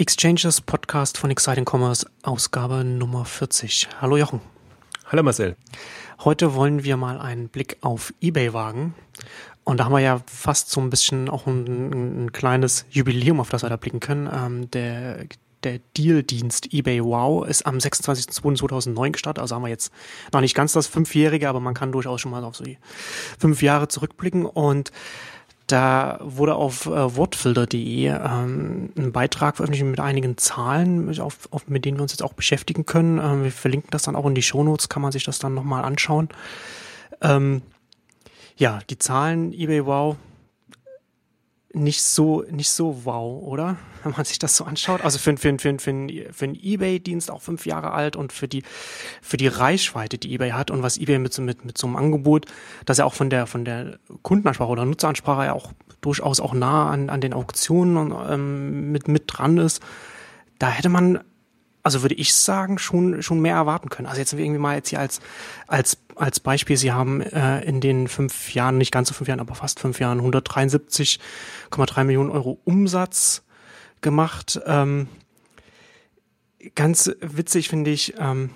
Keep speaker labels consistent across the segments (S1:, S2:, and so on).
S1: Exchanges Podcast von Exciting Commerce, Ausgabe Nummer 40. Hallo Jochen.
S2: Hallo Marcel.
S1: Heute wollen wir mal einen Blick auf eBay wagen. Und da haben wir ja fast so ein bisschen auch ein, ein kleines Jubiläum, auf das wir da blicken können. Ähm, der der Deal-Dienst eBay Wow ist am 26.02.2009 gestartet. Also haben wir jetzt noch nicht ganz das Fünfjährige, aber man kann durchaus schon mal auf so die fünf Jahre zurückblicken. Und da wurde auf äh, wortfilter.de ähm, ein Beitrag veröffentlicht mit einigen Zahlen, auf, auf, mit denen wir uns jetzt auch beschäftigen können. Ähm, wir verlinken das dann auch in die Shownotes, kann man sich das dann nochmal anschauen. Ähm, ja, die Zahlen eBay Wow nicht so, nicht so wow, oder? Wenn man sich das so anschaut. Also für, für, für, für, für einen eBay-Dienst auch fünf Jahre alt und für die, für die Reichweite, die eBay hat und was eBay mit, mit, mit so einem Angebot, dass er auch von der, von der Kundenansprache oder Nutzeransprache ja auch durchaus auch nah an, an den Auktionen und, ähm, mit, mit dran ist. Da hätte man also würde ich sagen, schon, schon mehr erwarten können. Also jetzt irgendwie mal jetzt hier als, als, als Beispiel, Sie haben äh, in den fünf Jahren, nicht ganz so fünf Jahren, aber fast fünf Jahren 173,3 Millionen Euro Umsatz gemacht. Ähm, ganz witzig finde ich, ähm,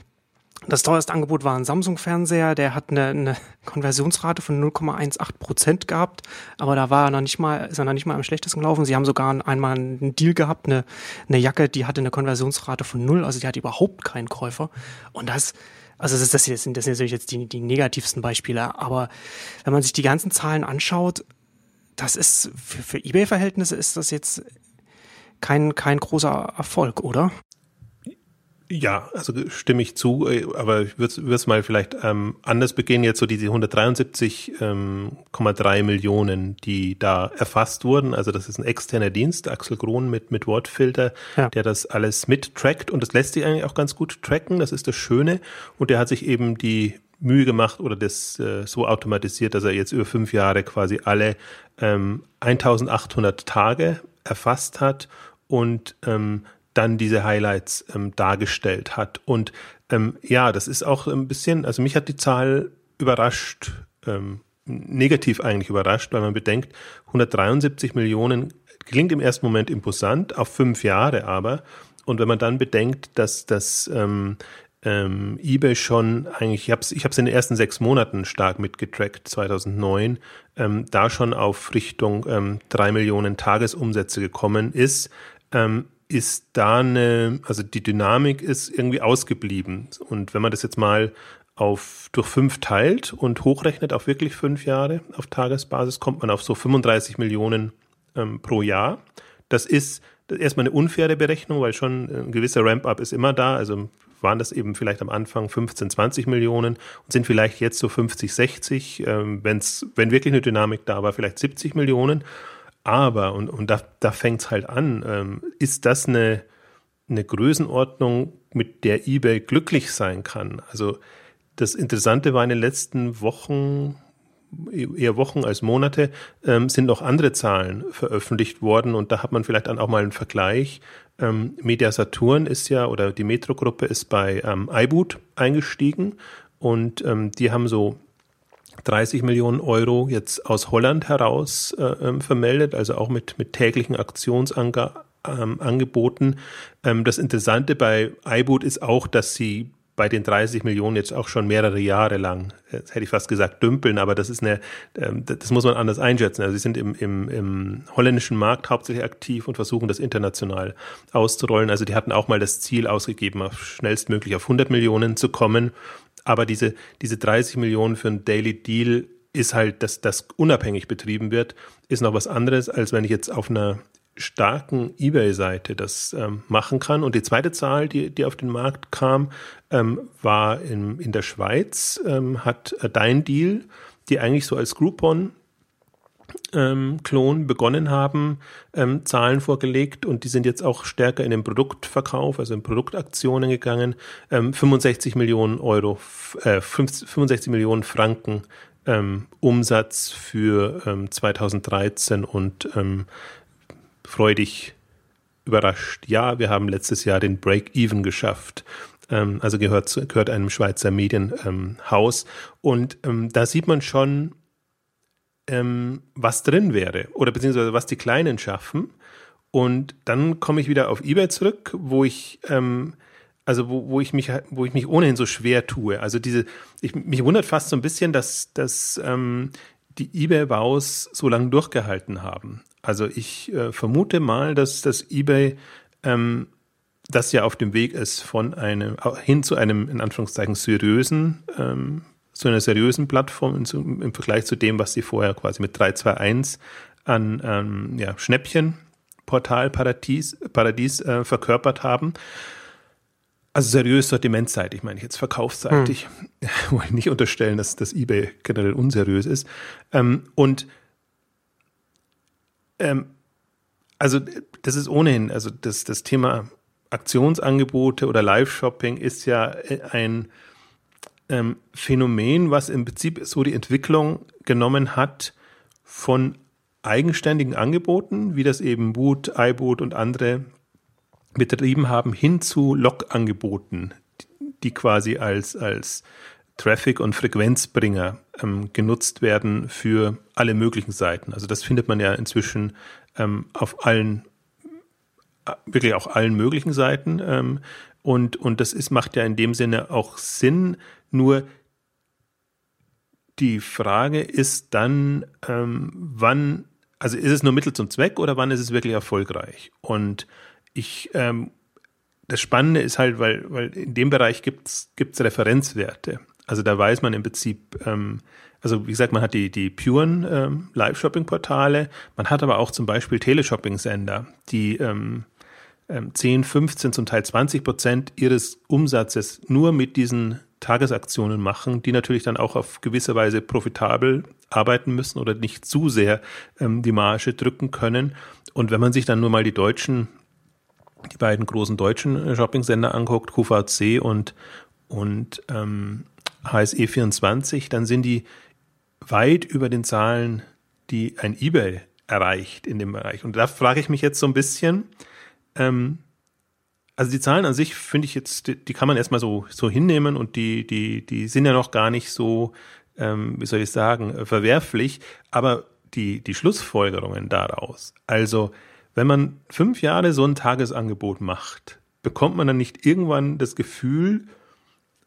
S1: das teuerste Angebot war ein Samsung-Fernseher, der hat eine, eine Konversionsrate von 0,18 Prozent gehabt, aber da war er noch nicht mal, ist er noch nicht mal am schlechtesten gelaufen. Sie haben sogar einmal einen Deal gehabt, eine, eine Jacke, die hatte eine Konversionsrate von null, also die hat überhaupt keinen Käufer. Und das, also das, das, sind, das sind natürlich jetzt die, die negativsten Beispiele, aber wenn man sich die ganzen Zahlen anschaut, das ist für, für eBay-Verhältnisse ist das jetzt kein, kein großer Erfolg, oder?
S2: Ja, also stimme ich zu, äh, aber ich würde es mal vielleicht ähm, anders beginnen. Jetzt so diese 173,3 ähm, Millionen, die da erfasst wurden. Also das ist ein externer Dienst, Axel Krohn mit, mit Wortfilter, ja. der das alles mittrackt und das lässt sich eigentlich auch ganz gut tracken. Das ist das Schöne. Und der hat sich eben die Mühe gemacht oder das äh, so automatisiert, dass er jetzt über fünf Jahre quasi alle ähm, 1800 Tage erfasst hat und ähm, dann diese Highlights ähm, dargestellt hat. Und ähm, ja, das ist auch ein bisschen, also mich hat die Zahl überrascht, ähm, negativ eigentlich überrascht, weil man bedenkt, 173 Millionen klingt im ersten Moment imposant, auf fünf Jahre aber. Und wenn man dann bedenkt, dass das ähm, ähm, eBay schon eigentlich, ich habe es ich in den ersten sechs Monaten stark mitgetrackt, 2009, ähm, da schon auf Richtung ähm, drei Millionen Tagesumsätze gekommen ist, ähm, ist da eine, also die Dynamik ist irgendwie ausgeblieben. Und wenn man das jetzt mal auf durch fünf teilt und hochrechnet auf wirklich fünf Jahre auf Tagesbasis, kommt man auf so 35 Millionen ähm, pro Jahr. Das ist erstmal eine unfaire Berechnung, weil schon ein gewisser Ramp-up ist immer da. Also waren das eben vielleicht am Anfang 15, 20 Millionen und sind vielleicht jetzt so 50, 60, ähm, wenn's, wenn wirklich eine Dynamik da war, vielleicht 70 Millionen. Aber, und, und da, da fängt es halt an, ähm, ist das eine, eine Größenordnung, mit der eBay glücklich sein kann? Also das Interessante war in den letzten Wochen, eher Wochen als Monate, ähm, sind noch andere Zahlen veröffentlicht worden und da hat man vielleicht dann auch mal einen Vergleich. Ähm, Media Saturn ist ja, oder die Metro-Gruppe ist bei ähm, iBoot eingestiegen und ähm, die haben so 30 Millionen Euro jetzt aus Holland heraus äh, ähm, vermeldet, also auch mit, mit täglichen Aktionsangeboten. Ähm, ähm, das Interessante bei iBoot ist auch, dass sie bei den 30 Millionen jetzt auch schon mehrere Jahre lang, jetzt hätte ich fast gesagt, dümpeln, aber das ist eine, ähm, das muss man anders einschätzen. Also sie sind im, im, im holländischen Markt hauptsächlich aktiv und versuchen das international auszurollen. Also die hatten auch mal das Ziel ausgegeben, auf schnellstmöglich auf 100 Millionen zu kommen. Aber diese, diese 30 Millionen für ein Daily Deal ist halt, dass das unabhängig betrieben wird, ist noch was anderes, als wenn ich jetzt auf einer starken eBay-Seite das ähm, machen kann. Und die zweite Zahl, die, die auf den Markt kam, ähm, war in, in der Schweiz, ähm, hat äh, Dein Deal, die eigentlich so als Groupon ähm, Klon begonnen haben, ähm, Zahlen vorgelegt und die sind jetzt auch stärker in den Produktverkauf, also in Produktaktionen gegangen. Ähm, 65 Millionen Euro, äh, 65 Millionen Franken ähm, Umsatz für ähm, 2013 und ähm, freudig überrascht. Ja, wir haben letztes Jahr den Break-Even geschafft ähm, also gehört, gehört einem Schweizer Medienhaus. und ähm, da sieht man schon, ähm, was drin wäre oder beziehungsweise was die Kleinen schaffen. Und dann komme ich wieder auf eBay zurück, wo ich ähm, also wo, wo ich mich wo ich mich ohnehin so schwer tue. Also diese ich, mich wundert fast so ein bisschen, dass dass ähm, die eBay-Baus so lange durchgehalten haben. Also ich äh, vermute mal, dass das eBay ähm, das ja auf dem Weg ist von einem hin zu einem in Anführungszeichen seriösen ähm, zu einer seriösen Plattform im, Vergleich zu dem, was sie vorher quasi mit 321 an ähm, ja, Schnäppchen Portal Paradies, Paradies äh, verkörpert haben. Also seriös sortimentseitig, meine ich jetzt verkaufsseitig. Hm. Wollte ich nicht unterstellen, dass das eBay generell unseriös ist. Ähm, und ähm, also das ist ohnehin, also das, das Thema Aktionsangebote oder Live-Shopping ist ja ein ähm, Phänomen, was im Prinzip so die Entwicklung genommen hat von eigenständigen Angeboten, wie das eben Boot, iBoot und andere betrieben haben, hin zu Log-Angeboten, die quasi als, als Traffic- und Frequenzbringer ähm, genutzt werden für alle möglichen Seiten. Also das findet man ja inzwischen ähm, auf allen, wirklich auch allen möglichen Seiten. Ähm, und, und das ist, macht ja in dem Sinne auch Sinn, nur die Frage ist dann, ähm, wann, also ist es nur Mittel zum Zweck oder wann ist es wirklich erfolgreich? Und ich, ähm, das Spannende ist halt, weil, weil in dem Bereich gibt es Referenzwerte. Also da weiß man im Prinzip, ähm, also wie gesagt, man hat die, die puren ähm, Live-Shopping-Portale, man hat aber auch zum Beispiel Teleshopping-Sender, die ähm, 10, 15, zum Teil 20 Prozent ihres Umsatzes nur mit diesen Tagesaktionen machen, die natürlich dann auch auf gewisse Weise profitabel arbeiten müssen oder nicht zu sehr ähm, die Marge drücken können. Und wenn man sich dann nur mal die deutschen die beiden großen deutschen äh, Shopping-Sender anguckt, QVC und, und ähm, HSE24, dann sind die weit über den Zahlen, die ein eBay erreicht in dem Bereich. Und da frage ich mich jetzt so ein bisschen, ähm, also die Zahlen an sich finde ich jetzt, die, die, kann man erstmal so, so hinnehmen und die, die, die sind ja noch gar nicht so, ähm, wie soll ich sagen, verwerflich, aber die, die Schlussfolgerungen daraus, also wenn man fünf Jahre so ein Tagesangebot macht, bekommt man dann nicht irgendwann das Gefühl,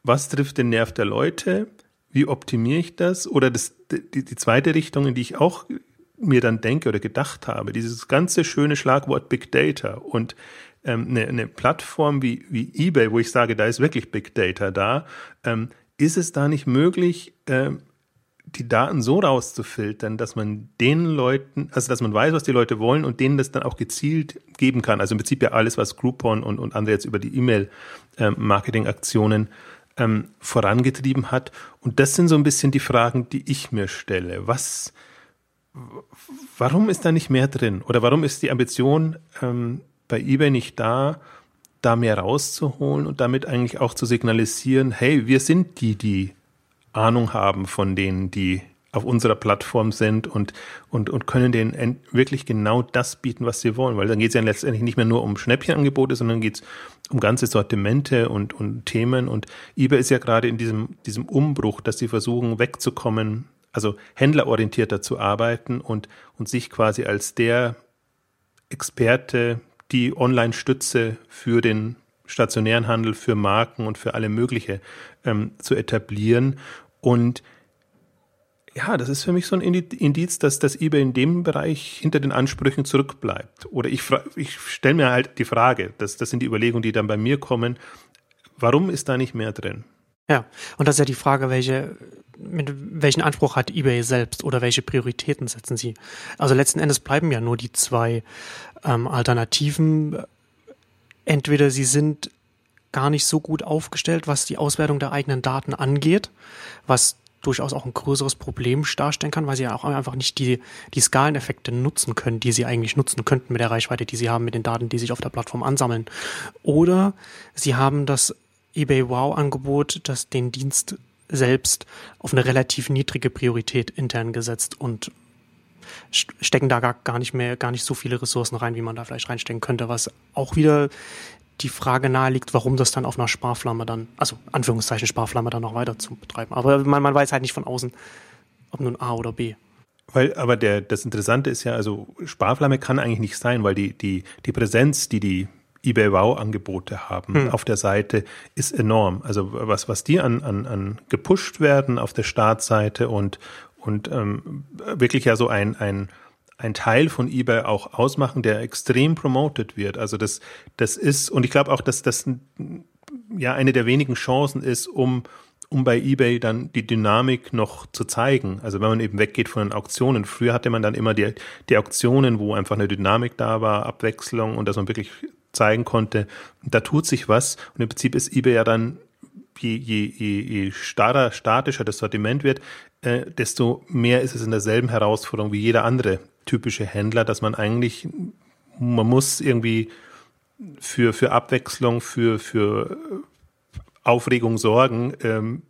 S2: was trifft den Nerv der Leute? Wie optimiere ich das? Oder das, die, die zweite Richtung, in die ich auch mir dann denke oder gedacht habe, dieses ganze schöne Schlagwort Big Data und ähm, eine, eine Plattform wie, wie eBay, wo ich sage, da ist wirklich Big Data da, ähm, ist es da nicht möglich, ähm, die Daten so rauszufiltern, dass man den Leuten, also dass man weiß, was die Leute wollen und denen das dann auch gezielt geben kann. Also im Prinzip ja alles, was Groupon und, und andere jetzt über die E-Mail-Marketing-Aktionen ähm, vorangetrieben hat. Und das sind so ein bisschen die Fragen, die ich mir stelle. Was, warum ist da nicht mehr drin? Oder warum ist die Ambition ähm, bei eBay nicht da, da mehr rauszuholen und damit eigentlich auch zu signalisieren, hey, wir sind die, die Ahnung haben von denen, die auf unserer Plattform sind und, und, und können denen wirklich genau das bieten, was sie wollen. Weil dann geht es ja letztendlich nicht mehr nur um Schnäppchenangebote, sondern geht es um ganze Sortimente und, und Themen. Und eBay ist ja gerade in diesem, diesem Umbruch, dass sie versuchen, wegzukommen, also händlerorientierter zu arbeiten und, und sich quasi als der Experte, die Online-Stütze für den stationären Handel, für Marken und für alle mögliche ähm, zu etablieren. Und ja, das ist für mich so ein Indiz, dass das eBay in dem Bereich hinter den Ansprüchen zurückbleibt. Oder ich, ich stelle mir halt die Frage, das, das sind die Überlegungen, die dann bei mir kommen, warum ist da nicht mehr drin?
S1: Ja, und das ist ja die Frage, welche, mit welchen Anspruch hat eBay selbst oder welche Prioritäten setzen sie? Also letzten Endes bleiben ja nur die zwei ähm, Alternativen. Entweder sie sind gar nicht so gut aufgestellt, was die Auswertung der eigenen Daten angeht, was durchaus auch ein größeres Problem darstellen kann, weil sie ja auch einfach nicht die, die Skaleneffekte nutzen können, die sie eigentlich nutzen könnten mit der Reichweite, die sie haben, mit den Daten, die sich auf der Plattform ansammeln. Oder sie haben das eBay Wow-Angebot, das den Dienst selbst auf eine relativ niedrige Priorität intern gesetzt und stecken da gar, nicht mehr, gar nicht so viele Ressourcen rein, wie man da vielleicht reinstecken könnte, was auch wieder die Frage naheliegt, warum das dann auf einer Sparflamme dann, also Anführungszeichen Sparflamme dann noch weiter zu betreiben. Aber man, man weiß halt nicht von außen, ob nun A oder B.
S2: weil, aber der, das Interessante ist ja, also Sparflamme kann eigentlich nicht sein, weil die, die, die Präsenz, die die eBay Wow Angebote haben hm. auf der Seite ist enorm. Also was, was die an, an, an gepusht werden auf der Startseite und, und ähm, wirklich ja so ein, ein, ein Teil von eBay auch ausmachen, der extrem promoted wird. Also das, das ist, und ich glaube auch, dass das ja eine der wenigen Chancen ist, um, um bei eBay dann die Dynamik noch zu zeigen. Also wenn man eben weggeht von den Auktionen. Früher hatte man dann immer die, die Auktionen, wo einfach eine Dynamik da war, Abwechslung und dass man wirklich zeigen konnte, da tut sich was. Und im Prinzip ist eBay ja dann, je, je, je, je starrer, statischer das Sortiment wird, äh, desto mehr ist es in derselben Herausforderung wie jeder andere typische Händler, dass man eigentlich, man muss irgendwie für, für Abwechslung, für, für Aufregung sorgen, ähm,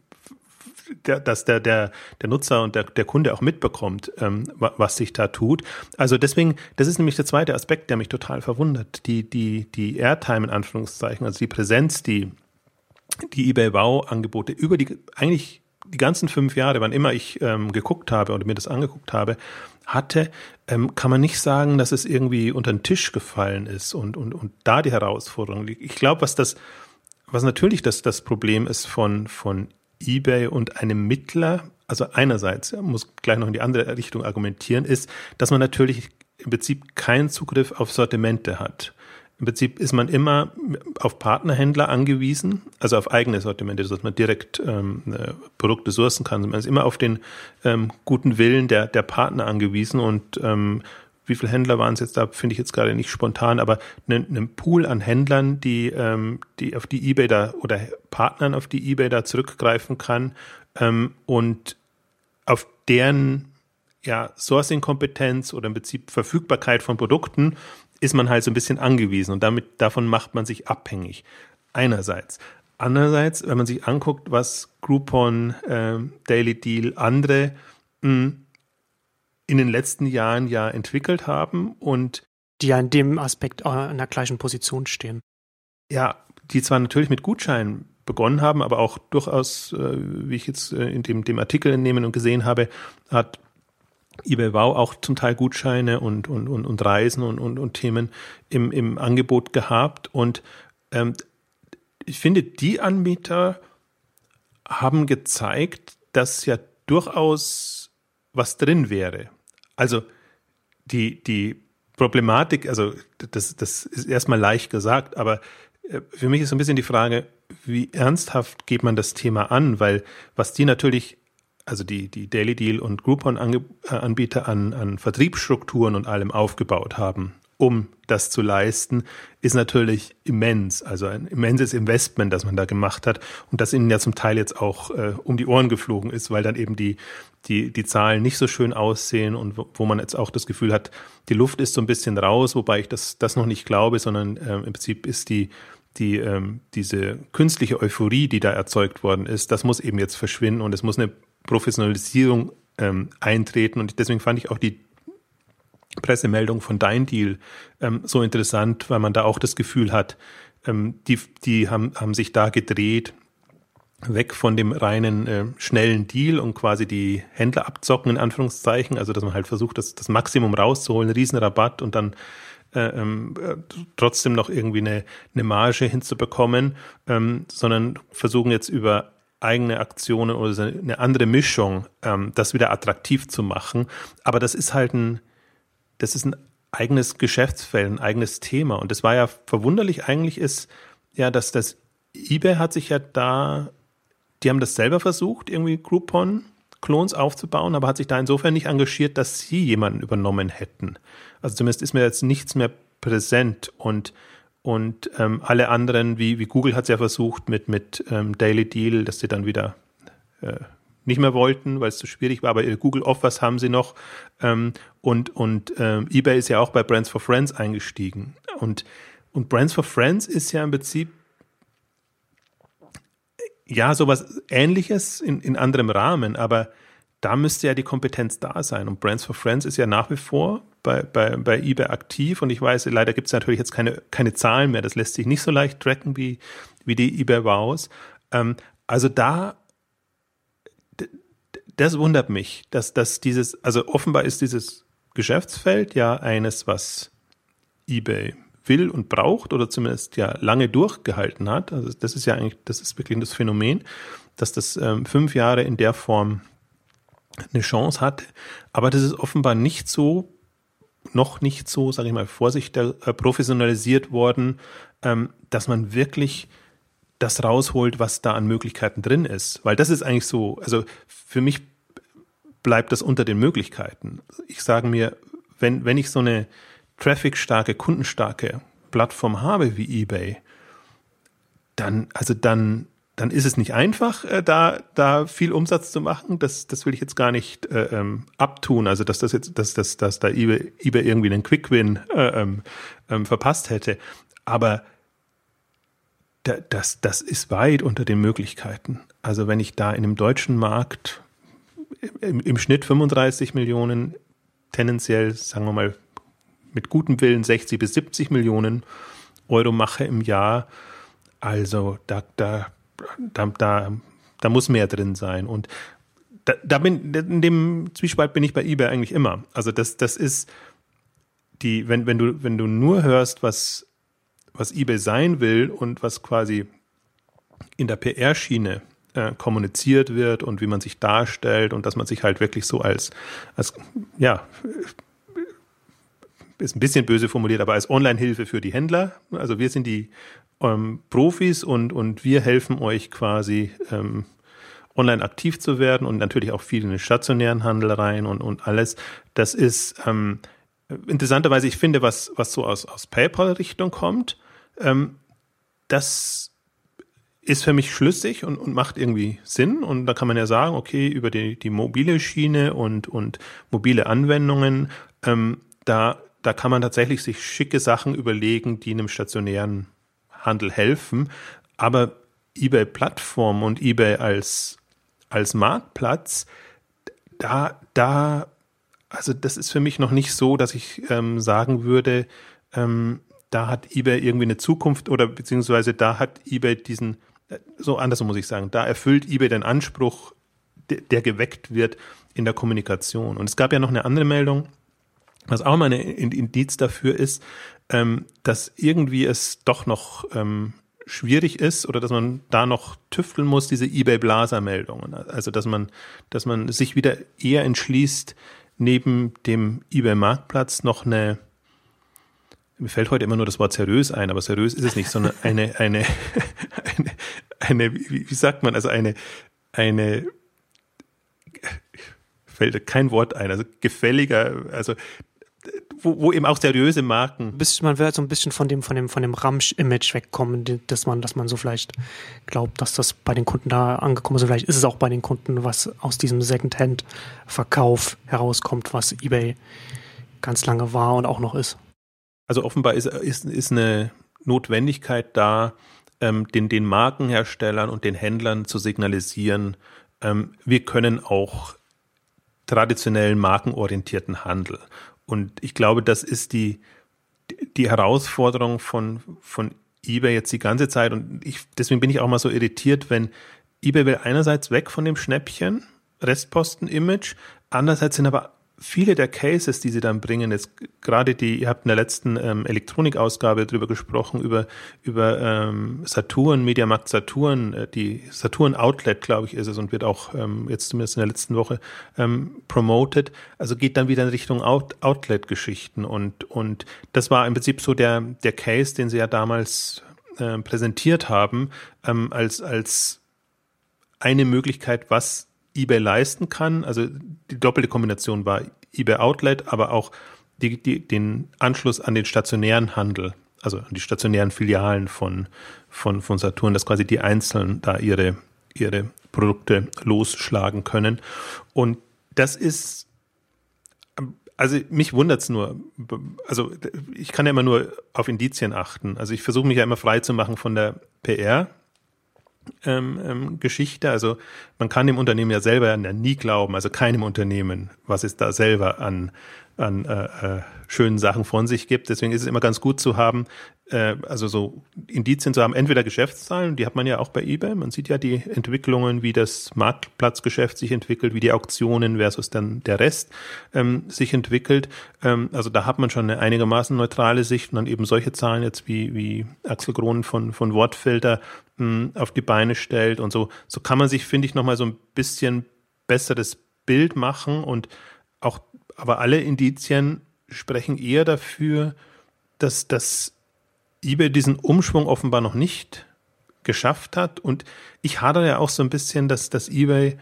S2: der, dass der, der, der Nutzer und der, der Kunde auch mitbekommt, ähm, was sich da tut. Also deswegen, das ist nämlich der zweite Aspekt, der mich total verwundert. Die, die, die Airtime in Anführungszeichen, also die Präsenz, die die eBay Wow Angebote über die, eigentlich die ganzen fünf Jahre, wann immer ich ähm, geguckt habe oder mir das angeguckt habe, hatte, ähm, kann man nicht sagen, dass es irgendwie unter den Tisch gefallen ist und, und, und da die Herausforderung liegt. Ich glaube, was das, was natürlich das, das Problem ist von, von eBay und einem Mittler, also einerseits, muss gleich noch in die andere Richtung argumentieren, ist, dass man natürlich im Prinzip keinen Zugriff auf Sortimente hat. Im Prinzip ist man immer auf Partnerhändler angewiesen, also auf eigene Sortimente, dass man direkt ähm, äh, Produkte sourcen kann. Man ist immer auf den ähm, guten Willen der, der Partner angewiesen und ähm, wie viele Händler waren es jetzt da, finde ich jetzt gerade nicht spontan, aber einen, einen Pool an Händlern, die, ähm, die auf die Ebay da oder Partnern auf die Ebay da zurückgreifen kann ähm, und auf deren ja, Sourcing-Kompetenz oder im Prinzip Verfügbarkeit von Produkten ist man halt so ein bisschen angewiesen und damit, davon macht man sich abhängig. Einerseits. Andererseits, wenn man sich anguckt, was Groupon, äh, Daily Deal, andere mh, hm, in den letzten Jahren ja entwickelt haben und
S1: die ja in dem Aspekt an der gleichen Position stehen.
S2: Ja, die zwar natürlich mit Gutscheinen begonnen haben, aber auch durchaus, äh, wie ich jetzt äh, in dem, dem Artikel entnehmen und gesehen habe, hat eBay Wow auch zum Teil Gutscheine und, und, und, und Reisen und, und, und Themen im, im Angebot gehabt. Und ähm, ich finde, die Anbieter haben gezeigt, dass ja durchaus was drin wäre. Also die, die Problematik, also das, das ist erstmal leicht gesagt, aber äh, für mich ist so ein bisschen die Frage, wie ernsthaft geht man das Thema an? Weil was die natürlich, also die, die Daily Deal und Groupon-Anbieter äh, an, an Vertriebsstrukturen und allem aufgebaut haben, um das zu leisten, ist natürlich immens. Also ein immenses Investment, das man da gemacht hat und das ihnen ja zum Teil jetzt auch äh, um die Ohren geflogen ist, weil dann eben die, die, die Zahlen nicht so schön aussehen und wo, wo man jetzt auch das Gefühl hat, die Luft ist so ein bisschen raus, wobei ich das, das noch nicht glaube, sondern äh, im Prinzip ist die, die, ähm, diese künstliche Euphorie, die da erzeugt worden ist, das muss eben jetzt verschwinden und es muss eine Professionalisierung ähm, eintreten. Und deswegen fand ich auch die Pressemeldung von Dein Deal ähm, so interessant, weil man da auch das Gefühl hat, ähm, die, die haben, haben sich da gedreht, weg von dem reinen äh, schnellen Deal und quasi die Händler abzocken, in Anführungszeichen, also dass man halt versucht, das, das Maximum rauszuholen, Riesenrabatt und dann äh, ähm, äh, trotzdem noch irgendwie eine, eine Marge hinzubekommen, ähm, sondern versuchen jetzt über eigene Aktionen oder eine andere Mischung, ähm, das wieder attraktiv zu machen. Aber das ist halt ein, das ist ein eigenes Geschäftsfeld, ein eigenes Thema. Und das war ja verwunderlich eigentlich ist, ja, dass das eBay hat sich ja da, die haben das selber versucht, irgendwie Groupon-Klons aufzubauen, aber hat sich da insofern nicht engagiert, dass sie jemanden übernommen hätten. Also zumindest ist mir jetzt nichts mehr präsent und und ähm, alle anderen, wie, wie Google hat es ja versucht mit, mit ähm, Daily Deal, dass sie dann wieder äh, nicht mehr wollten, weil es zu schwierig war, aber Google Offers haben sie noch. Ähm, und und ähm, eBay ist ja auch bei Brands for Friends eingestiegen. Und, und Brands for Friends ist ja im Prinzip ja sowas ähnliches in, in anderem Rahmen, aber da müsste ja die Kompetenz da sein. Und Brands for Friends ist ja nach wie vor bei, bei, bei eBay aktiv. Und ich weiß, leider gibt es natürlich jetzt keine, keine Zahlen mehr. Das lässt sich nicht so leicht tracken wie, wie die eBay Wows. Ähm, also da das wundert mich, dass, dass dieses, also offenbar ist dieses Geschäftsfeld ja eines, was eBay will und braucht oder zumindest ja lange durchgehalten hat. Also das ist ja eigentlich, das ist wirklich das Phänomen, dass das ähm, fünf Jahre in der Form eine Chance hat. Aber das ist offenbar nicht so, noch nicht so, sage ich mal, vorsichtig äh, professionalisiert worden, ähm, dass man wirklich das rausholt, was da an Möglichkeiten drin ist. Weil das ist eigentlich so, also für mich bleibt das unter den Möglichkeiten. Ich sage mir, wenn, wenn ich so eine traffic-starke, kundenstarke Plattform habe wie eBay, dann, also dann, dann ist es nicht einfach, äh, da, da viel Umsatz zu machen. Das, das will ich jetzt gar nicht äh, ähm, abtun. Also, dass das jetzt, dass, dass, dass da eBay, eBay irgendwie einen Quick-Win äh, ähm, ähm, verpasst hätte. Aber das, das ist weit unter den Möglichkeiten. Also, wenn ich da in dem deutschen Markt im, im Schnitt 35 Millionen, tendenziell, sagen wir mal, mit gutem Willen 60 bis 70 Millionen Euro mache im Jahr. Also da, da, da, da, da muss mehr drin sein. Und da, da bin, in dem Zwiespalt bin ich bei eBay eigentlich immer. Also das, das ist die, wenn, wenn du, wenn du nur hörst, was, was eBay sein will und was quasi in der PR-Schiene äh, kommuniziert wird und wie man sich darstellt und dass man sich halt wirklich so als, als ja, ist ein bisschen böse formuliert, aber als Online-Hilfe für die Händler. Also wir sind die ähm, Profis und, und wir helfen euch quasi ähm, online aktiv zu werden und natürlich auch viel in den stationären Handel rein und, und alles. Das ist ähm, interessanterweise, ich finde, was, was so aus, aus PayPal-Richtung kommt, ähm, das ist für mich schlüssig und, und macht irgendwie Sinn. Und da kann man ja sagen, okay, über die, die mobile Schiene und, und mobile Anwendungen, ähm, da da kann man tatsächlich sich schicke Sachen überlegen, die einem stationären Handel helfen. Aber eBay Plattform und eBay als, als Marktplatz, da, da, also das ist für mich noch nicht so, dass ich ähm, sagen würde, ähm, da hat eBay irgendwie eine Zukunft oder beziehungsweise da hat eBay diesen, so anders muss ich sagen, da erfüllt eBay den Anspruch, der, der geweckt wird in der Kommunikation. Und es gab ja noch eine andere Meldung, was auch mal ein Indiz dafür ist, ähm, dass irgendwie es doch noch ähm, schwierig ist oder dass man da noch tüfteln muss, diese eBay-Blaser-Meldungen. Also dass man, dass man sich wieder eher entschließt, neben dem eBay-Marktplatz noch eine, mir fällt heute immer nur das Wort seriös ein, aber seriös ist es nicht, sondern eine, eine, eine, eine wie, wie sagt man, also eine, eine, fällt kein Wort ein, also gefälliger, also wo, wo eben auch seriöse Marken.
S1: Man will halt so ein bisschen von dem, von dem, von dem Ramsch-Image wegkommen, dass man, dass man so vielleicht glaubt, dass das bei den Kunden da angekommen ist. Vielleicht ist es auch bei den Kunden, was aus diesem Secondhand-Verkauf herauskommt, was eBay ganz lange war und auch noch ist.
S2: Also offenbar ist, ist, ist eine Notwendigkeit da, ähm, den, den Markenherstellern und den Händlern zu signalisieren, ähm, wir können auch traditionellen markenorientierten Handel. Und ich glaube, das ist die, die Herausforderung von, von eBay jetzt die ganze Zeit. Und ich, deswegen bin ich auch mal so irritiert, wenn eBay will einerseits weg von dem Schnäppchen, Restposten-Image, andererseits sind aber viele der Cases, die sie dann bringen, jetzt gerade die, ihr habt in der letzten ähm, Elektronikausgabe drüber gesprochen, über, über ähm, Saturn, Mediamarkt Saturn, äh, die Saturn Outlet, glaube ich, ist es und wird auch ähm, jetzt zumindest in der letzten Woche ähm, promoted. Also geht dann wieder in Richtung Out Outlet-Geschichten und, und das war im Prinzip so der, der Case, den sie ja damals äh, präsentiert haben, ähm, als, als eine Möglichkeit, was eBay leisten kann. Also die doppelte Kombination war eBay Outlet, aber auch die, die, den Anschluss an den stationären Handel, also an die stationären Filialen von, von, von Saturn, dass quasi die Einzelnen da ihre, ihre Produkte losschlagen können. Und das ist, also mich wundert es nur, also ich kann ja immer nur auf Indizien achten. Also ich versuche mich ja immer frei zu machen von der PR, ähm, ähm, Geschichte. Also man kann dem Unternehmen ja selber nie glauben, also keinem Unternehmen, was es da selber an, an äh, äh, schönen Sachen von sich gibt. Deswegen ist es immer ganz gut zu haben, äh, also so Indizien zu haben, entweder Geschäftszahlen, die hat man ja auch bei eBay. Man sieht ja die Entwicklungen, wie das Marktplatzgeschäft sich entwickelt, wie die Auktionen versus dann der Rest ähm, sich entwickelt. Ähm, also da hat man schon eine einigermaßen neutrale Sicht und dann eben solche Zahlen jetzt wie, wie Axel Krohn von, von Wortfilter mh, hm, auf die Beine stellt und so. So kann man sich, finde ich, nochmal so ein bisschen besseres Bild machen und auch, aber alle Indizien sprechen eher dafür, dass das eBay diesen Umschwung offenbar noch nicht geschafft hat. Und ich hadere ja auch so ein bisschen, dass das eBay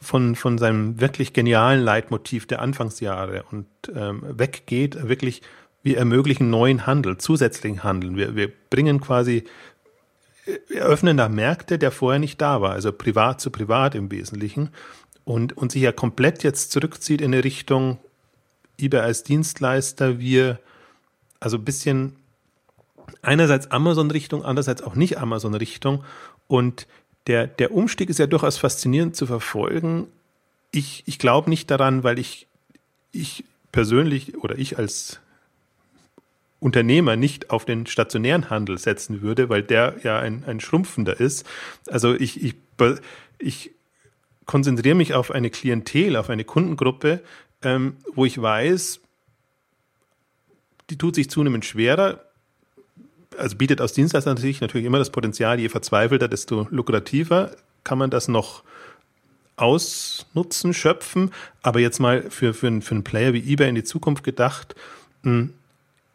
S2: von, von seinem wirklich genialen Leitmotiv der Anfangsjahre und ähm, weggeht, wirklich, wir ermöglichen neuen Handel, zusätzlichen Handel. Wir, wir bringen quasi, wir öffnen da Märkte, der vorher nicht da war, also privat zu privat im Wesentlichen. Und, und sich ja komplett jetzt zurückzieht in eine Richtung, eBay als Dienstleister, wir, also ein bisschen einerseits Amazon-Richtung, andererseits auch nicht Amazon-Richtung. Und der, der Umstieg ist ja durchaus faszinierend zu verfolgen. Ich, ich glaube nicht daran, weil ich, ich persönlich oder ich als Unternehmer nicht auf den stationären Handel setzen würde, weil der ja ein, ein schrumpfender ist. Also ich, ich, ich konzentriere mich auf eine Klientel, auf eine Kundengruppe, ähm, wo ich weiß, die tut sich zunehmend schwerer, also bietet aus Dienstleister-Sicht natürlich immer das Potenzial, je verzweifelter, desto lukrativer kann man das noch ausnutzen, schöpfen. Aber jetzt mal für, für, für einen Player wie eBay in die Zukunft gedacht, hm,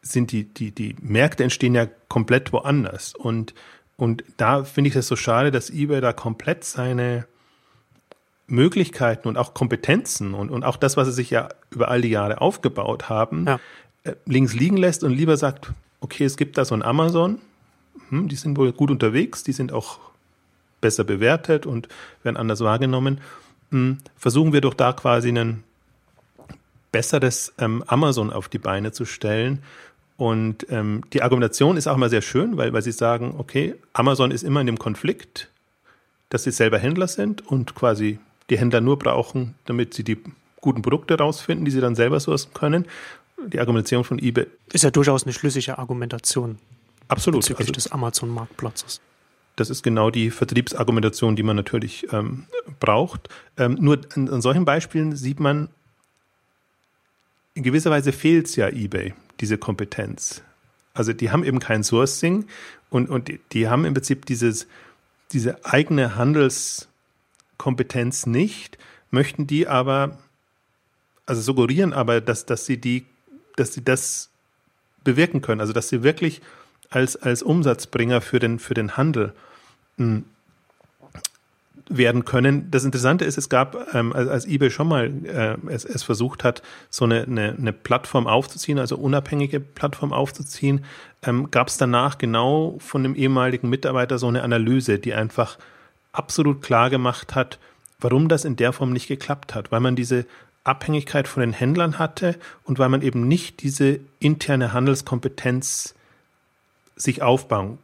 S2: sind die, die, die Märkte entstehen ja komplett woanders. Und, und da finde ich es so schade, dass eBay da komplett seine Möglichkeiten und auch Kompetenzen und, und auch das, was sie sich ja über all die Jahre aufgebaut haben, ja. Äh, links liegen lässt und lieber sagt, okay, es gibt da so ein Amazon, hm, die sind wohl gut unterwegs, die sind auch besser bewertet und werden anders wahrgenommen. Hm, versuchen wir doch da quasi ein besseres ähm, Amazon auf die Beine zu stellen. Und ähm, die Argumentation ist auch mal sehr schön, weil, weil sie sagen, okay, Amazon ist immer in dem Konflikt, dass sie selber Händler sind und quasi die Händler nur brauchen, damit sie die guten Produkte rausfinden, die sie dann selber sourcen können die Argumentation von eBay.
S1: Ist ja durchaus eine schlüssige Argumentation.
S2: Absolut.
S1: Bezüglich also, des Amazon-Marktplatzes.
S2: Das ist genau die Vertriebsargumentation, die man natürlich ähm, braucht. Ähm, nur an, an, solchen Beispielen sieht man, in gewisser Weise fehlt es ja eBay, diese Kompetenz. Also die haben eben kein Sourcing und, und die, die haben im Prinzip dieses, diese eigene Handelskompetenz nicht, möchten die aber, also suggerieren aber, dass, dass sie die dass sie das bewirken können. Also dass sie wirklich als, als Umsatzbringer für den, für den Handel mh, hm, werden können. Das Interessante ist, es gab, ähm, als, als eBay schon mal äh, es, es versucht hat, so eine, eine, eine Plattform aufzuziehen, also unabhängige Plattform aufzuziehen, ähm, gab es danach genau von dem ehemaligen Mitarbeiter so eine Analyse, die einfach absolut klar gemacht hat, warum das in der Form nicht geklappt hat, weil man diese Abhängigkeit von den Händlern hatte und weil man eben nicht diese interne Handelskompetenz sich aufbauen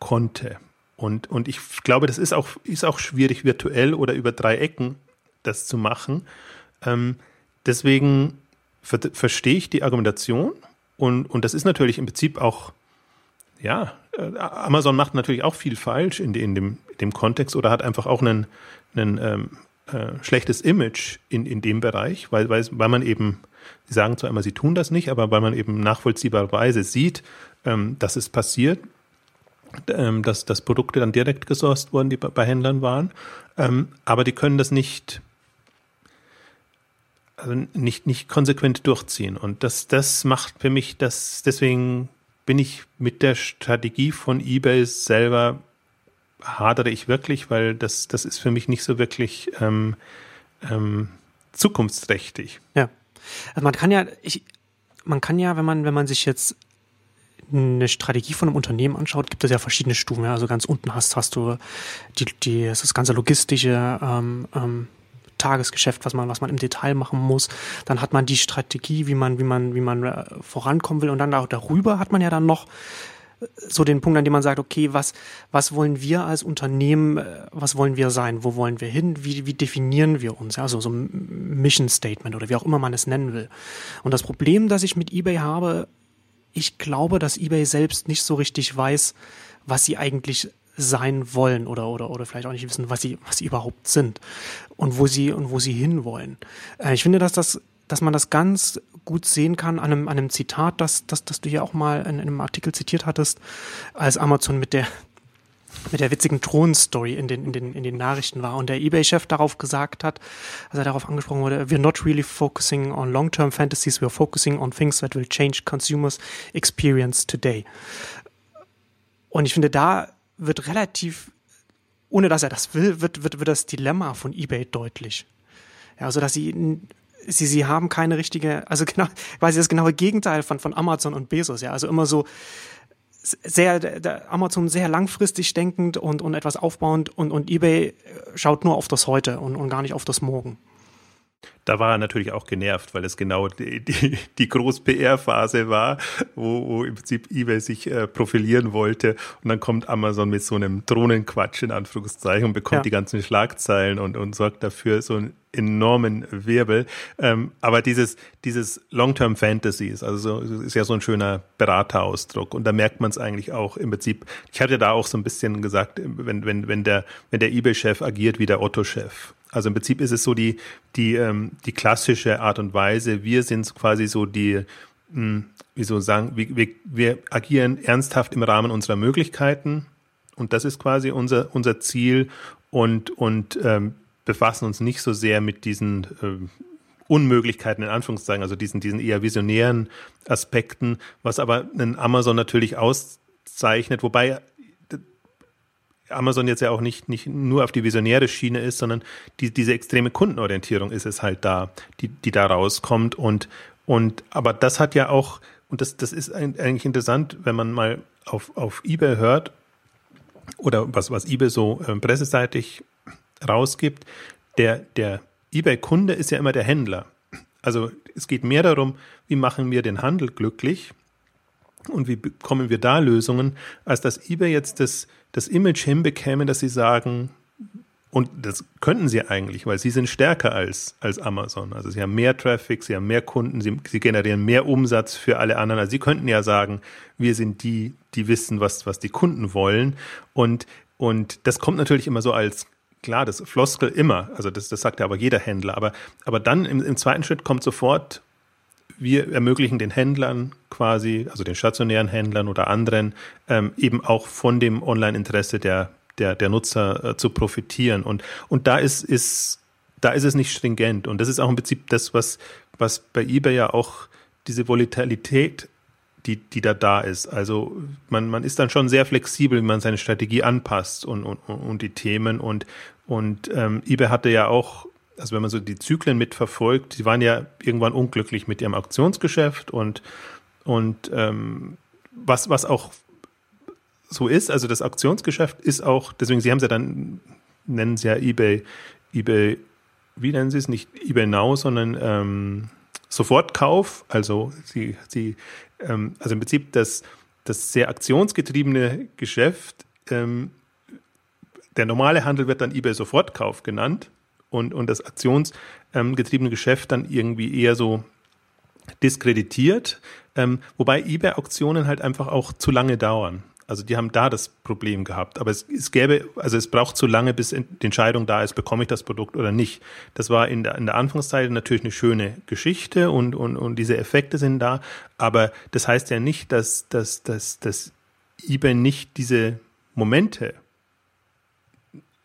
S2: konnte. Und, und ich glaube, das ist auch, ist auch schwierig, virtuell oder über drei Ecken das zu machen. Ähm, deswegen ver verstehe ich die Argumentation und, und das ist natürlich im Prinzip auch, ja, Amazon macht natürlich auch viel falsch in, in, dem, dem Kontext oder hat einfach auch einen ähm, äh, schlechtes Image in, in dem Bereich, weil, weil, weil man eben, sie sagen zwar immer, sie tun das nicht, aber weil man eben nachvollziehbarweise sieht, ähm, dass es passiert, ähm, dass, dass Produkte dann direkt gesourced wurden, die bei, bei Händlern waren, ähm, aber die können das nicht also nicht, nicht konsequent durchziehen. Und das, das macht für mich das, deswegen bin ich mit der Strategie von eBay selber hadere ich wirklich, weil das, das ist für mich nicht so wirklich ähm, ähm, zukunftsträchtig.
S1: Ja. Also man kann ja, ich, man kann ja, wenn man, wenn man sich jetzt eine Strategie von einem Unternehmen anschaut, gibt es ja verschiedene Stufen. Also ganz unten hast, hast du die, die, das ganze logistische ähm, ähm, Tagesgeschäft, was man, was man im Detail machen muss. Dann hat man die Strategie, wie man, wie man, wie man äh, vorankommen will. Und dann auch darüber hat man ja dann noch so den Punkt, an dem man sagt, okay, was, was wollen wir als Unternehmen, äh, was wollen wir sein, wo wollen wir hin, wie, wie definieren wir uns, also so ein Mission Statement oder wie auch immer man es nennen will. Und das Problem, das ich mit eBay habe, ich glaube, dass eBay selbst nicht so richtig weiß, was sie eigentlich sein wollen oder, oder, oder vielleicht auch nicht wissen, was sie, was sie überhaupt sind und wo sie, und wo sie hinwollen. Äh, ich finde, dass das dass man das ganz gut sehen kann an einem, an einem Zitat, das, das, das du ja auch mal in, in einem Artikel zitiert hattest, als Amazon mit der mit der witzigen Thronstory in den, in den, in den Nachrichten war und der eBay-Chef darauf gesagt hat, als er darauf angesprochen wurde, we're not really focusing on long-term fantasies, we're focusing on things that will change consumers' experience today. Und ich finde, da wird relativ, ohne dass er das will, wird, wird, wird das Dilemma von eBay deutlich. Ja, also, dass sie sie, sie haben keine richtige, also genau, quasi das genaue Gegenteil von, von Amazon und Bezos, ja. Also immer so sehr, der Amazon sehr langfristig denkend und, und etwas aufbauend und, und eBay schaut nur auf das Heute und, und gar nicht auf das Morgen.
S2: Da war er natürlich auch genervt, weil es genau die, die, die Groß-PR-Phase war, wo, wo im Prinzip eBay sich äh, profilieren wollte. Und dann kommt Amazon mit so einem Drohnenquatsch in Anführungszeichen und bekommt ja. die ganzen Schlagzeilen und, und sorgt dafür so einen enormen Wirbel. Ähm, aber dieses, dieses Long-Term Fantasies, also so, ist ja so ein schöner Beraterausdruck. Und da merkt man es eigentlich auch im Prinzip. Ich hatte da auch so ein bisschen gesagt, wenn, wenn, wenn der, wenn der eBay-Chef agiert wie der Otto-Chef. Also im Prinzip ist es so die, die, ähm, die klassische Art und Weise. Wir sind quasi so die, mh, hm, wie so sagen, wir, wir, wir agieren ernsthaft im Rahmen unserer Möglichkeiten. Und das ist quasi unser, unser Ziel und, und ähm, befassen uns nicht so sehr mit diesen äh, Unmöglichkeiten in Anführungszeichen, also diesen, diesen eher visionären Aspekten, was aber einen Amazon natürlich auszeichnet, wobei Amazon jetzt ja auch nicht, nicht nur auf die visionäre Schiene ist, sondern die, diese extreme Kundenorientierung ist es halt da, die, die da rauskommt. Und, und aber das hat ja auch, und das, das ist eigentlich interessant, wenn man mal auf, auf eBay hört, oder was, was eBay so äh, presseseitig rausgibt, der, der eBay-Kunde ist ja immer der Händler. Also es geht mehr darum, wie machen wir den Handel glücklich und wie bekommen wir da Lösungen, als dass eBay jetzt das, das Image hinbekäme, dass sie sagen, und das könnten sie eigentlich, weil sie sind stärker als, als Amazon. Also sie haben mehr Traffic, sie haben mehr Kunden, sie, sie generieren mehr Umsatz für alle anderen. Also sie könnten ja sagen, wir sind die, die wissen, was, was die Kunden wollen. Und, und das kommt natürlich immer so als klar, das Floskel immer, also das, das sagt ja aber jeder Händler, aber, aber dann im, im zweiten Schritt kommt sofort, wir ermöglichen den Händlern quasi, also den stationären Händlern oder anderen, ähm, eben auch von dem Online-Interesse der, der, der Nutzer äh, zu profitieren. Und, und da ist, ist, da ist es nicht stringent. Und das ist auch im Prinzip das, was, was bei eBay ja auch diese Volatilität die, die da da ist. Also man, man ist dann schon sehr flexibel, wie man seine Strategie anpasst und, und, und die Themen. Und, und ähm, eBay hatte ja auch also wenn man so die Zyklen mitverfolgt, die waren ja irgendwann unglücklich mit ihrem Auktionsgeschäft und, und ähm, was, was auch so ist, also das Auktionsgeschäft ist auch, deswegen, sie haben es ja dann, nennen sie ja eBay, eBay, wie nennen sie es, nicht eBay Now, sondern ähm, Sofortkauf, also sie, sie ähm, also im Prinzip das, das sehr aktionsgetriebene Geschäft, ähm, der normale Handel wird dann eBay Sofortkauf genannt und, und das aktionsgetriebene Geschäft dann irgendwie eher so diskreditiert, ähm, wobei eBay-Auktionen halt einfach auch zu lange dauern. Also die haben da das Problem gehabt. Aber es, es gäbe, also es braucht zu lange, bis die Entscheidung da ist, bekomme ich das Produkt oder nicht. Das war in der, in der Anfangszeit natürlich eine schöne Geschichte und, und, und diese Effekte sind da. Aber das heißt ja nicht, dass, dass, dass, dass eBay nicht diese Momente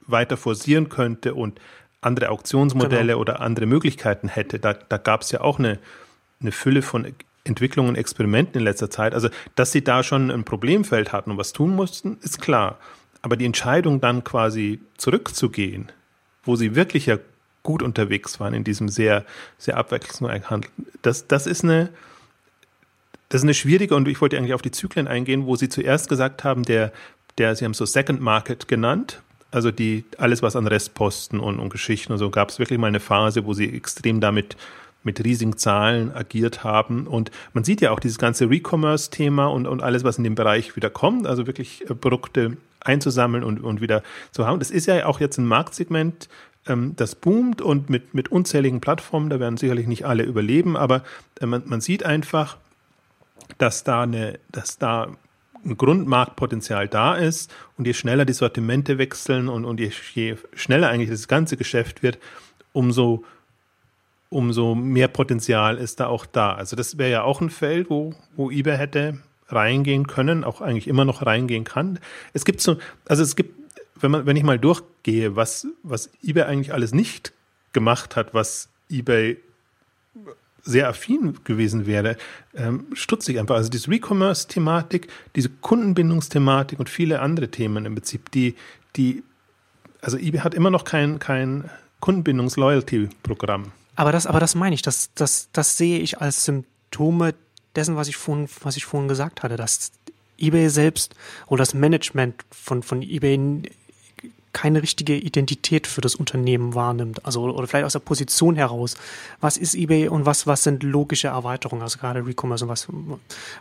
S2: weiter forcieren könnte und andere Auktionsmodelle genau. oder andere Möglichkeiten hätte. Da, da gab es ja auch eine, eine Fülle von Entwicklungen, Experimenten in letzter Zeit. Also, dass sie da schon ein Problemfeld hatten und was tun mussten, ist klar. Aber die Entscheidung dann quasi zurückzugehen, wo sie wirklich ja gut unterwegs waren in diesem sehr, sehr abwechslungsreichen Handel, das, das ist eine, das ist eine schwierige und ich wollte eigentlich auf die Zyklen eingehen, wo sie zuerst gesagt haben, der, der, sie haben so Second Market genannt, also die, alles was an Restposten und, und Geschichten und so, gab es wirklich mal eine Phase, wo sie extrem damit mit riesigen Zahlen agiert haben. Und man sieht ja auch dieses ganze Recommerce-Thema und, und alles, was in dem Bereich wieder kommt, also wirklich äh, Produkte einzusammeln und, und wieder zu haben. Das ist ja auch jetzt ein Marktsegment, ähm, das boomt und mit, mit unzähligen Plattformen, da werden sicherlich nicht alle überleben, aber äh, man, man sieht einfach, dass da eine, dass da ein Grundmarktpotenzial da ist und je schneller die Sortimente wechseln und, und je, je schneller eigentlich das ganze Geschäft wird, umso, umso mehr Potenzial ist da auch da. Also das wäre ja auch ein Feld, wo, wo eBay hätte reingehen können, auch eigentlich immer noch reingehen kann. Es gibt so, also es gibt, wenn man, wenn ich mal durchgehe, was, was eBay eigentlich alles nicht gemacht hat, was eBay sehr affin gewesen wäre, ähm, stutzig einfach. Also diese Recommerce-Thematik, diese Kundenbindungsthematik und viele andere Themen im Prinzip, die, die, also eBay hat immer noch kein, kein Kundenbindungs-Loyalty-Programm.
S1: Aber das, aber das meine ich, das, das, das sehe ich als Symptome dessen, was ich vorhin, was ich vorhin gesagt hatte, dass eBay selbst oder das Management von, von eBay keine richtige Identität für das Unternehmen wahrnimmt. Also, oder vielleicht aus der Position heraus. Was ist eBay und was, was sind logische Erweiterungen? Also gerade Recommerce und was,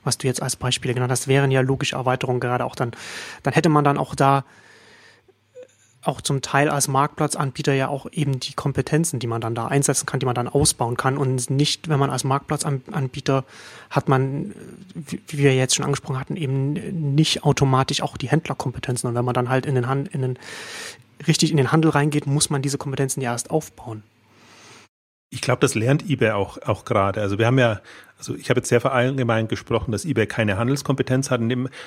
S1: was du jetzt als Beispiele genannt hast, wären ja logische Erweiterungen gerade auch dann, dann hätte man dann auch da auch zum Teil als Marktplatzanbieter ja auch eben die Kompetenzen, die man dann da einsetzen kann, die man dann ausbauen kann und nicht, wenn man als Marktplatzanbieter hat man, wie wir jetzt schon angesprochen hatten, eben nicht automatisch auch die Händlerkompetenzen und wenn man dann halt in den, Hand, in den richtig in den Handel reingeht, muss man diese Kompetenzen ja erst aufbauen.
S2: Ich glaube, das lernt eBay auch, auch gerade. Also wir haben ja, also ich habe jetzt sehr verallgemein gesprochen, dass eBay keine Handelskompetenz hat.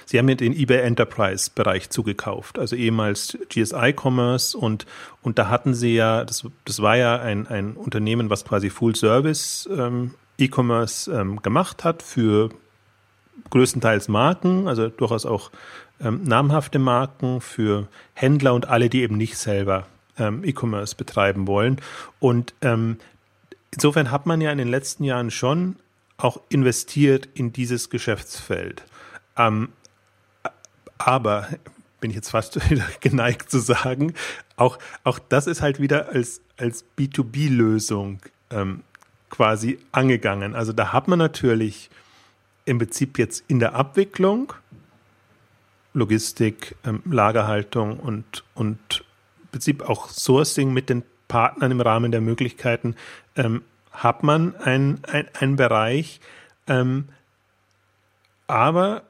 S2: Sie haben ja den eBay Enterprise Bereich zugekauft, also ehemals GSI Commerce und, und da hatten sie ja, das, das war ja ein, ein Unternehmen, was quasi Full Service ähm, E-Commerce ähm, gemacht hat für größtenteils Marken, also durchaus auch ähm, namhafte Marken für Händler und alle, die eben nicht selber ähm, E-Commerce betreiben wollen. Und ähm, insofern hat man ja in den letzten Jahren schon auch investiert in dieses Geschäftsfeld. Ähm, aber bin ich jetzt fast wieder geneigt zu sagen, auch, auch das ist halt wieder als, als B2B-Lösung ähm, quasi angegangen. Also da hat man natürlich im Prinzip jetzt in der Abwicklung Logistik, ähm, Lagerhaltung und, und im Prinzip auch Sourcing mit den Partnern im Rahmen der Möglichkeiten ähm, hat man einen ein Bereich. Ähm, aber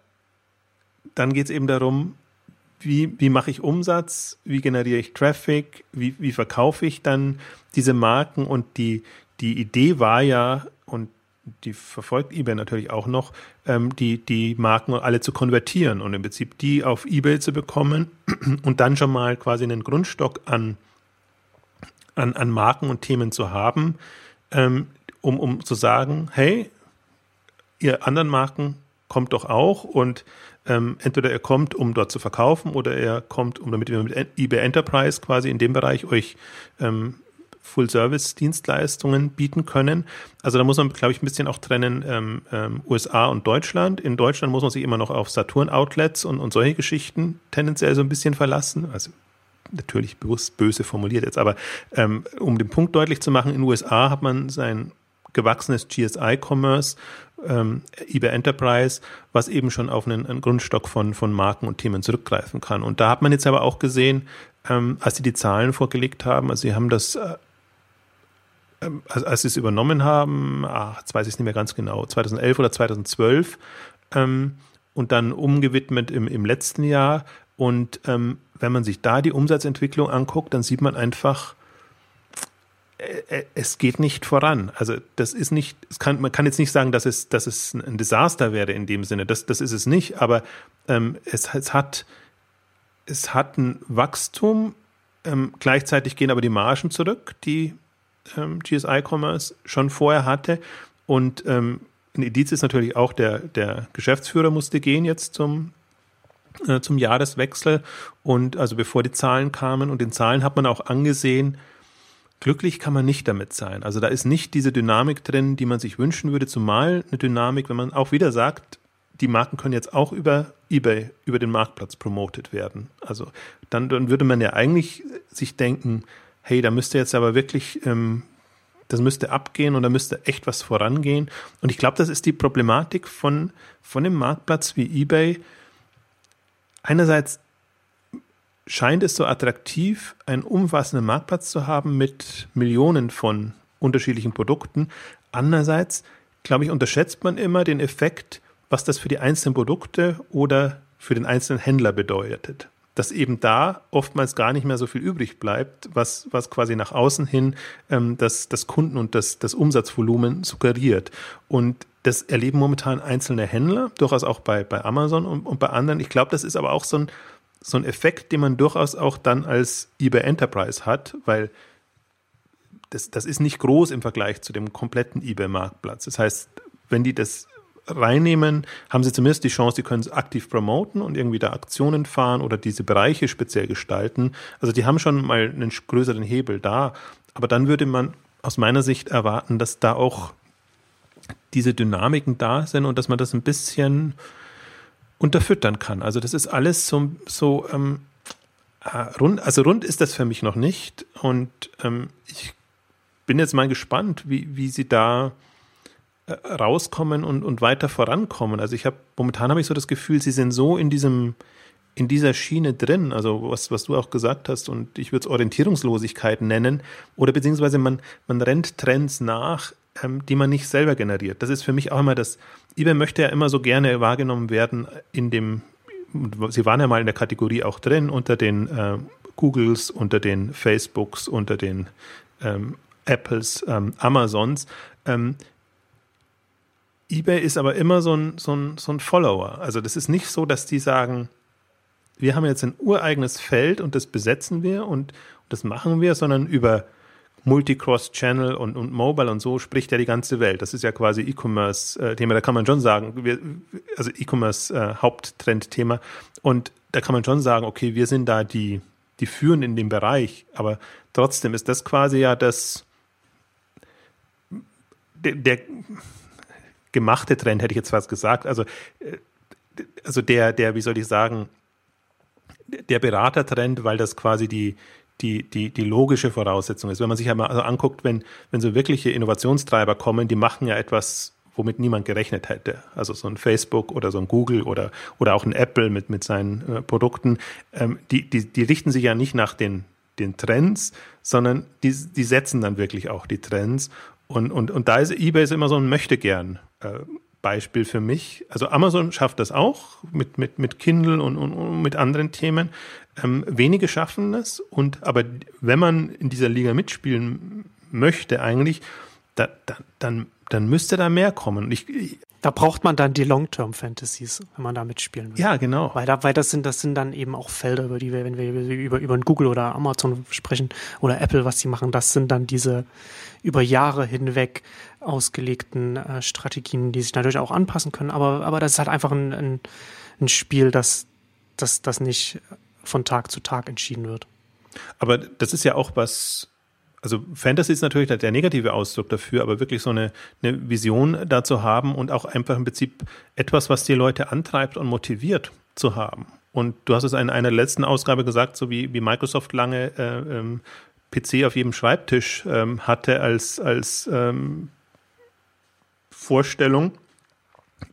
S2: dann geht es eben darum, wie, wie mache ich Umsatz, wie generiere ich Traffic, wie, wie verkaufe ich dann diese Marken und die, die Idee war ja, und die verfolgt eBay natürlich auch noch, ähm, die, die Marken alle zu konvertieren und im Prinzip die auf eBay zu bekommen und dann schon mal quasi einen Grundstock an an, an Marken und Themen zu haben, ähm, um, um zu sagen, hey, ihr anderen Marken kommt doch auch und ähm, entweder er kommt, um dort zu verkaufen oder er kommt, um damit wir mit eBay Enterprise quasi in dem Bereich euch ähm, Full-Service-Dienstleistungen bieten können. Also da muss man, glaube ich, ein bisschen auch trennen ähm, ähm, USA und Deutschland. In Deutschland muss man sich immer noch auf Saturn-Outlets und, und solche Geschichten tendenziell so ein bisschen verlassen. Also natürlich bewusst böse formuliert jetzt, aber ähm, um den Punkt deutlich zu machen, in den USA hat man sein gewachsenes GSI-Commerce, ähm, eBay Enterprise, was eben schon auf einen, einen, Grundstock von, von Marken und Themen zurückgreifen kann. Und da hat man jetzt aber auch gesehen, ähm, als sie die Zahlen vorgelegt haben, also sie haben das, äh, ähm, als, als sie es übernommen haben, ach, jetzt weiß ich es nicht mehr ganz genau, 2011 oder 2012, ähm, und dann umgewidmet im, im letzten Jahr. Und ähm, wenn man sich da die Umsatzentwicklung anguckt, dann sieht man einfach, äh, äh, es geht nicht voran. Also das ist nicht, kann, man kann jetzt nicht sagen, dass es, dass es ein Desaster wäre in dem Sinne. Das, das ist es nicht, aber ähm, es, es, hat, es hat ein Wachstum, ähm, gleichzeitig gehen aber die Margen zurück, die ähm, GSI Commerce schon vorher hatte. Und ähm, ein Indiz ist natürlich auch, der, der Geschäftsführer musste gehen jetzt zum äh, zum Jahreswechsel und also bevor die Zahlen kamen und den Zahlen hat man auch angesehen, glücklich kann man nicht damit sein. Also da ist nicht diese Dynamik drin, die man sich wünschen würde, zumal eine Dynamik, wenn man auch wieder sagt, die Marken können jetzt auch über eBay, über den Marktplatz promotet werden. Also dann, dann würde man ja eigentlich sich denken, hey, da müsste jetzt aber wirklich ähm, das müsste abgehen und da müsste echt was vorangehen. Und ich glaube, das ist die Problematik von, von dem Marktplatz wie eBay. Einerseits scheint es so attraktiv, einen umfassenden Marktplatz zu haben mit Millionen von unterschiedlichen Produkten. Andererseits, glaube ich, unterschätzt man immer den Effekt, was das für die einzelnen Produkte oder für den einzelnen Händler bedeutet dass eben da oftmals gar nicht mehr so viel übrig bleibt, was, was quasi nach außen hin ähm, das, das Kunden- und das, das Umsatzvolumen suggeriert. Und das erleben momentan einzelne Händler, durchaus auch bei, bei Amazon und, und bei anderen. Ich glaube, das ist aber auch so ein, so ein Effekt, den man durchaus auch dann als eBay Enterprise hat, weil das, das ist nicht groß im Vergleich zu dem kompletten eBay-Marktplatz. Das heißt, wenn die das reinnehmen, haben sie zumindest die Chance, sie können es aktiv promoten und irgendwie da Aktionen fahren oder diese Bereiche speziell gestalten. Also die haben schon mal einen größeren Hebel da. Aber dann würde man aus meiner Sicht erwarten, dass da auch diese Dynamiken da sind und dass man das ein bisschen unterfüttern kann. Also das ist alles so, so ähm, äh, rund, also rund ist das für mich noch nicht. Und ähm, ich bin jetzt mal gespannt, wie, wie sie da äh, rauskommen und, und weiter vorankommen. Also ich habe momentan habe ich so das Gefühl, sie sind so in diesem in dieser Schiene drin, also was, was du auch gesagt hast, und ich würde es Orientierungslosigkeit nennen, oder beziehungsweise man, man rennt Trends nach, ähm, die man nicht selber generiert. Das ist für mich auch immer das, eBay möchte ja immer so gerne wahrgenommen werden in dem, sie waren ja mal in der Kategorie auch drin, unter den äh, Googles, unter den Facebooks, unter den ähm, Apples, ähm, Amazons. Ähm, eBay ist aber immer so ein, so, ein, so ein Follower. Also das ist nicht so, dass die sagen, wir haben jetzt ein ureigenes Feld und das besetzen wir und, und das machen wir, sondern über Multicross-Channel und, und Mobile und so spricht ja die ganze Welt. Das ist ja quasi E-Commerce-Thema. Da kann man schon sagen, wir, also E-Commerce-Haupttrend-Thema. Und da kann man schon sagen, okay, wir sind da die, die führen in dem Bereich. Aber trotzdem ist das quasi ja das, der, der gemachte Trend, hätte ich jetzt fast gesagt. Also, äh, also der, der, wie soll ich sagen, der Beratertrend, weil das quasi die, die, die, die logische Voraussetzung ist. Wenn man sich einmal also anguckt, wenn, wenn so wirkliche Innovationstreiber kommen, die machen ja etwas, womit niemand gerechnet hätte. Also so ein Facebook oder so ein Google oder, oder auch ein Apple mit, mit seinen äh, Produkten, ähm, die, die, die richten sich ja nicht nach den, den Trends, sondern die, die setzen dann wirklich auch die Trends. Und, und, und da ist eBay ist immer so ein Möchtegern äh, Beispiel für mich. Also Amazon schafft das auch mit, mit, mit Kindle und, und, und mit anderen Themen. Ähm, wenige schaffen das. Und aber wenn man in dieser Liga mitspielen möchte, eigentlich, da, da, dann, dann müsste da mehr kommen. Ich,
S1: da braucht man dann die Long-Term-Fantasies, wenn man da mitspielen will.
S2: Ja, genau.
S1: Weil, da, weil das sind, das sind dann eben auch Felder, über die wir, wenn wir über, über Google oder Amazon sprechen oder Apple, was sie machen, das sind dann diese über Jahre hinweg ausgelegten äh, Strategien, die sich natürlich auch anpassen können. Aber, aber das ist halt einfach ein, ein, ein Spiel, das, das, das nicht von Tag zu Tag entschieden wird.
S2: Aber das ist ja auch was, also Fantasy ist natürlich der negative Ausdruck dafür, aber wirklich so eine, eine Vision dazu haben und auch einfach im Prinzip etwas, was die Leute antreibt und motiviert zu haben. Und du hast es in einer letzten Ausgabe gesagt, so wie, wie Microsoft lange äh, ähm, PC auf jedem Schreibtisch ähm, hatte als, als ähm, Vorstellung,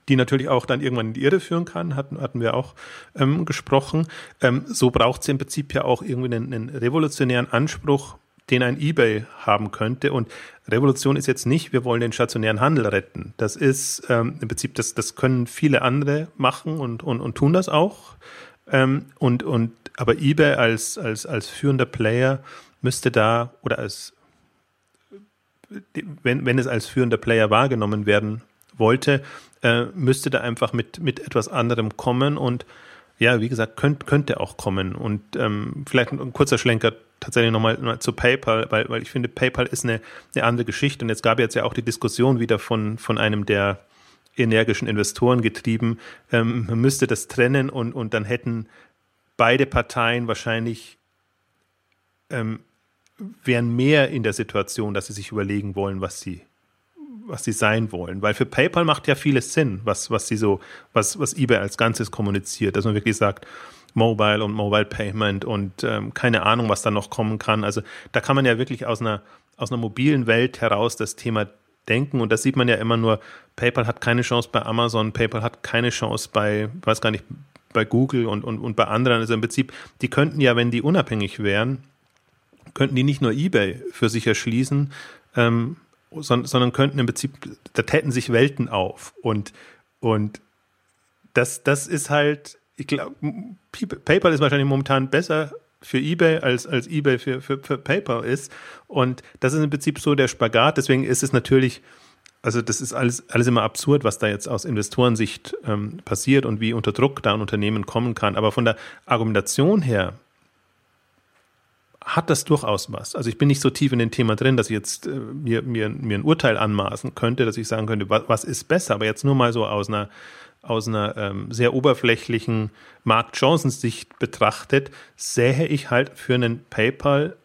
S2: die natürlich auch dann irgendwann in die Irre führen kann, hatten, hatten wir auch ähm, gesprochen. Ähm, so braucht es im Prinzip ja auch irgendwie einen, einen, revolutionären Anspruch, den ein eBay haben könnte. Und Revolution ist jetzt nicht, wir wollen den stationären Handel retten. Das ist ähm, im Prinzip, das, das können viele andere machen und, und, und tun das auch. Ähm, und, und, aber eBay als, als, als führender Player müsste da oder als wenn, wenn es als führender Player wahrgenommen werden wollte, äh, müsste da einfach mit, mit etwas anderem kommen und ja, wie gesagt, könnt, könnte auch kommen. Und ähm, vielleicht ein, kurzer Schlenker tatsächlich nochmal mal zu PayPal, weil, weil ich finde, PayPal ist eine, eine andere Geschichte. Und jetzt gab jetzt ja auch die Diskussion wieder von, von einem der energischen Investoren getrieben, ähm, man müsste das trennen und, und dann hätten beide Parteien wahrscheinlich ähm, wären mehr in der Situation, dass sie sich überlegen wollen, was sie, was sie sein wollen. Weil für PayPal macht ja vieles Sinn, was, was sie so, was, was eBay als Ganzes kommuniziert, dass man wirklich sagt, Mobile und Mobile Payment und ähm, keine Ahnung, was da noch kommen kann. Also da kann man ja wirklich aus einer aus einer mobilen Welt heraus das Thema denken. Und das sieht man ja immer nur, PayPal hat keine Chance bei Amazon, PayPal hat keine Chance bei, weiß gar nicht, bei Google und, und, und bei anderen. Also im Prinzip, die könnten ja, wenn die unabhängig wären, könnten die nicht nur eBay für sich erschließen, ähm, sondern, sondern könnten im Prinzip, da täten sich Welten auf. Und, und das, das ist halt, ich glaube, PayPal ist wahrscheinlich momentan besser für eBay als, als eBay für, für, für PayPal ist. Und das ist im Prinzip so der Spagat. Deswegen ist es natürlich, also das ist alles, alles immer absurd, was da jetzt aus Investorensicht ähm, passiert und wie unter Druck da ein Unternehmen kommen kann. Aber von der Argumentation her hat das durchaus was. Also ich bin nicht so tief in dem Thema drin, dass ich jetzt äh, mir, mir, mir ein Urteil anmaßen könnte, dass ich sagen könnte, was, was ist besser. Aber jetzt nur mal so aus einer aus einer ähm, sehr oberflächlichen Marktchancensicht betrachtet, sähe ich halt für einen PayPal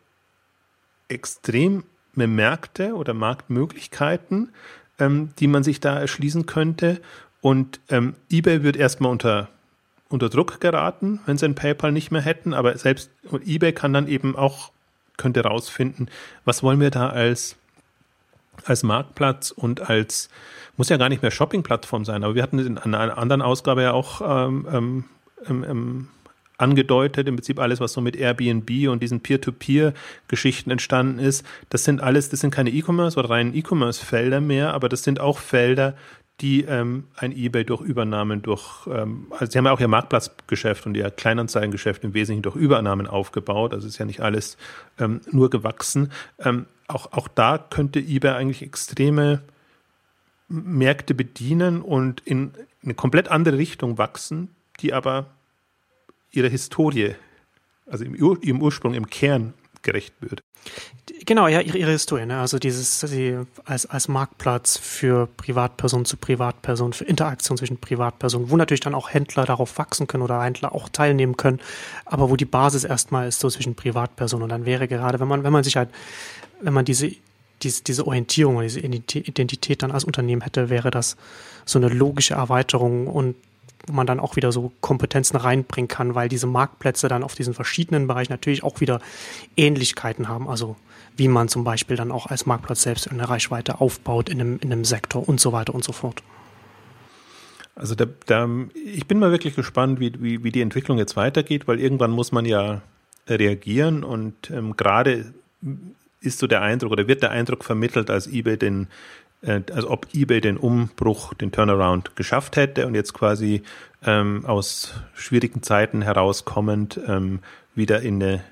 S2: extreme Märkte oder Marktmöglichkeiten, ähm, die man sich da erschließen könnte. Und ähm, eBay wird erstmal unter, unter Druck geraten, wenn sie ein PayPal nicht mehr hätten. Aber selbst eBay kann dann eben auch, könnte rausfinden, was wollen wir da als, als Marktplatz und als muss ja gar nicht mehr Shopping-Plattform sein, aber wir hatten in einer anderen Ausgabe ja auch ähm, ähm, ähm, ähm, angedeutet, im Prinzip alles, was so mit Airbnb und diesen Peer-to-Peer-Geschichten entstanden ist, das sind alles, das sind keine E-Commerce oder reinen E-Commerce-Felder mehr, aber das sind auch Felder, die ähm, ein eBay durch Übernahmen, durch, ähm, also sie haben ja auch ihr Marktplatzgeschäft und ihr Kleinanzeigengeschäft im Wesentlichen durch Übernahmen aufgebaut, also ist ja nicht alles ähm, nur gewachsen. Ähm, auch, auch da könnte eBay eigentlich extreme Märkte bedienen und in eine komplett andere Richtung wachsen, die aber ihrer Historie, also im, Ur, im Ursprung, im Kern gerecht wird.
S1: Genau, ja, ihre, ihre Historie, ne? also dieses sie als, als Marktplatz für Privatperson zu Privatperson, für Interaktion zwischen Privatpersonen, wo natürlich dann auch Händler darauf wachsen können oder Händler auch teilnehmen können, aber wo die Basis erstmal ist so zwischen Privatpersonen und dann wäre gerade, wenn man, wenn man sich halt, wenn man diese diese, diese Orientierung diese Identität dann als Unternehmen hätte, wäre das so eine logische Erweiterung und wo man dann auch wieder so Kompetenzen reinbringen kann, weil diese Marktplätze dann auf diesen verschiedenen Bereichen natürlich auch wieder Ähnlichkeiten haben. Also wie man zum Beispiel dann auch als Marktplatz selbst eine Reichweite aufbaut in einem, in einem Sektor und so weiter und so fort.
S2: Also da, da, ich bin mal wirklich gespannt, wie, wie, wie die Entwicklung jetzt weitergeht, weil irgendwann muss man ja reagieren und ähm, gerade ist so der Eindruck oder wird der Eindruck vermittelt, als eBay den, äh, als ob eBay den Umbruch, den Turnaround geschafft hätte und jetzt quasi ähm, aus schwierigen Zeiten herauskommend ähm, wieder in eine,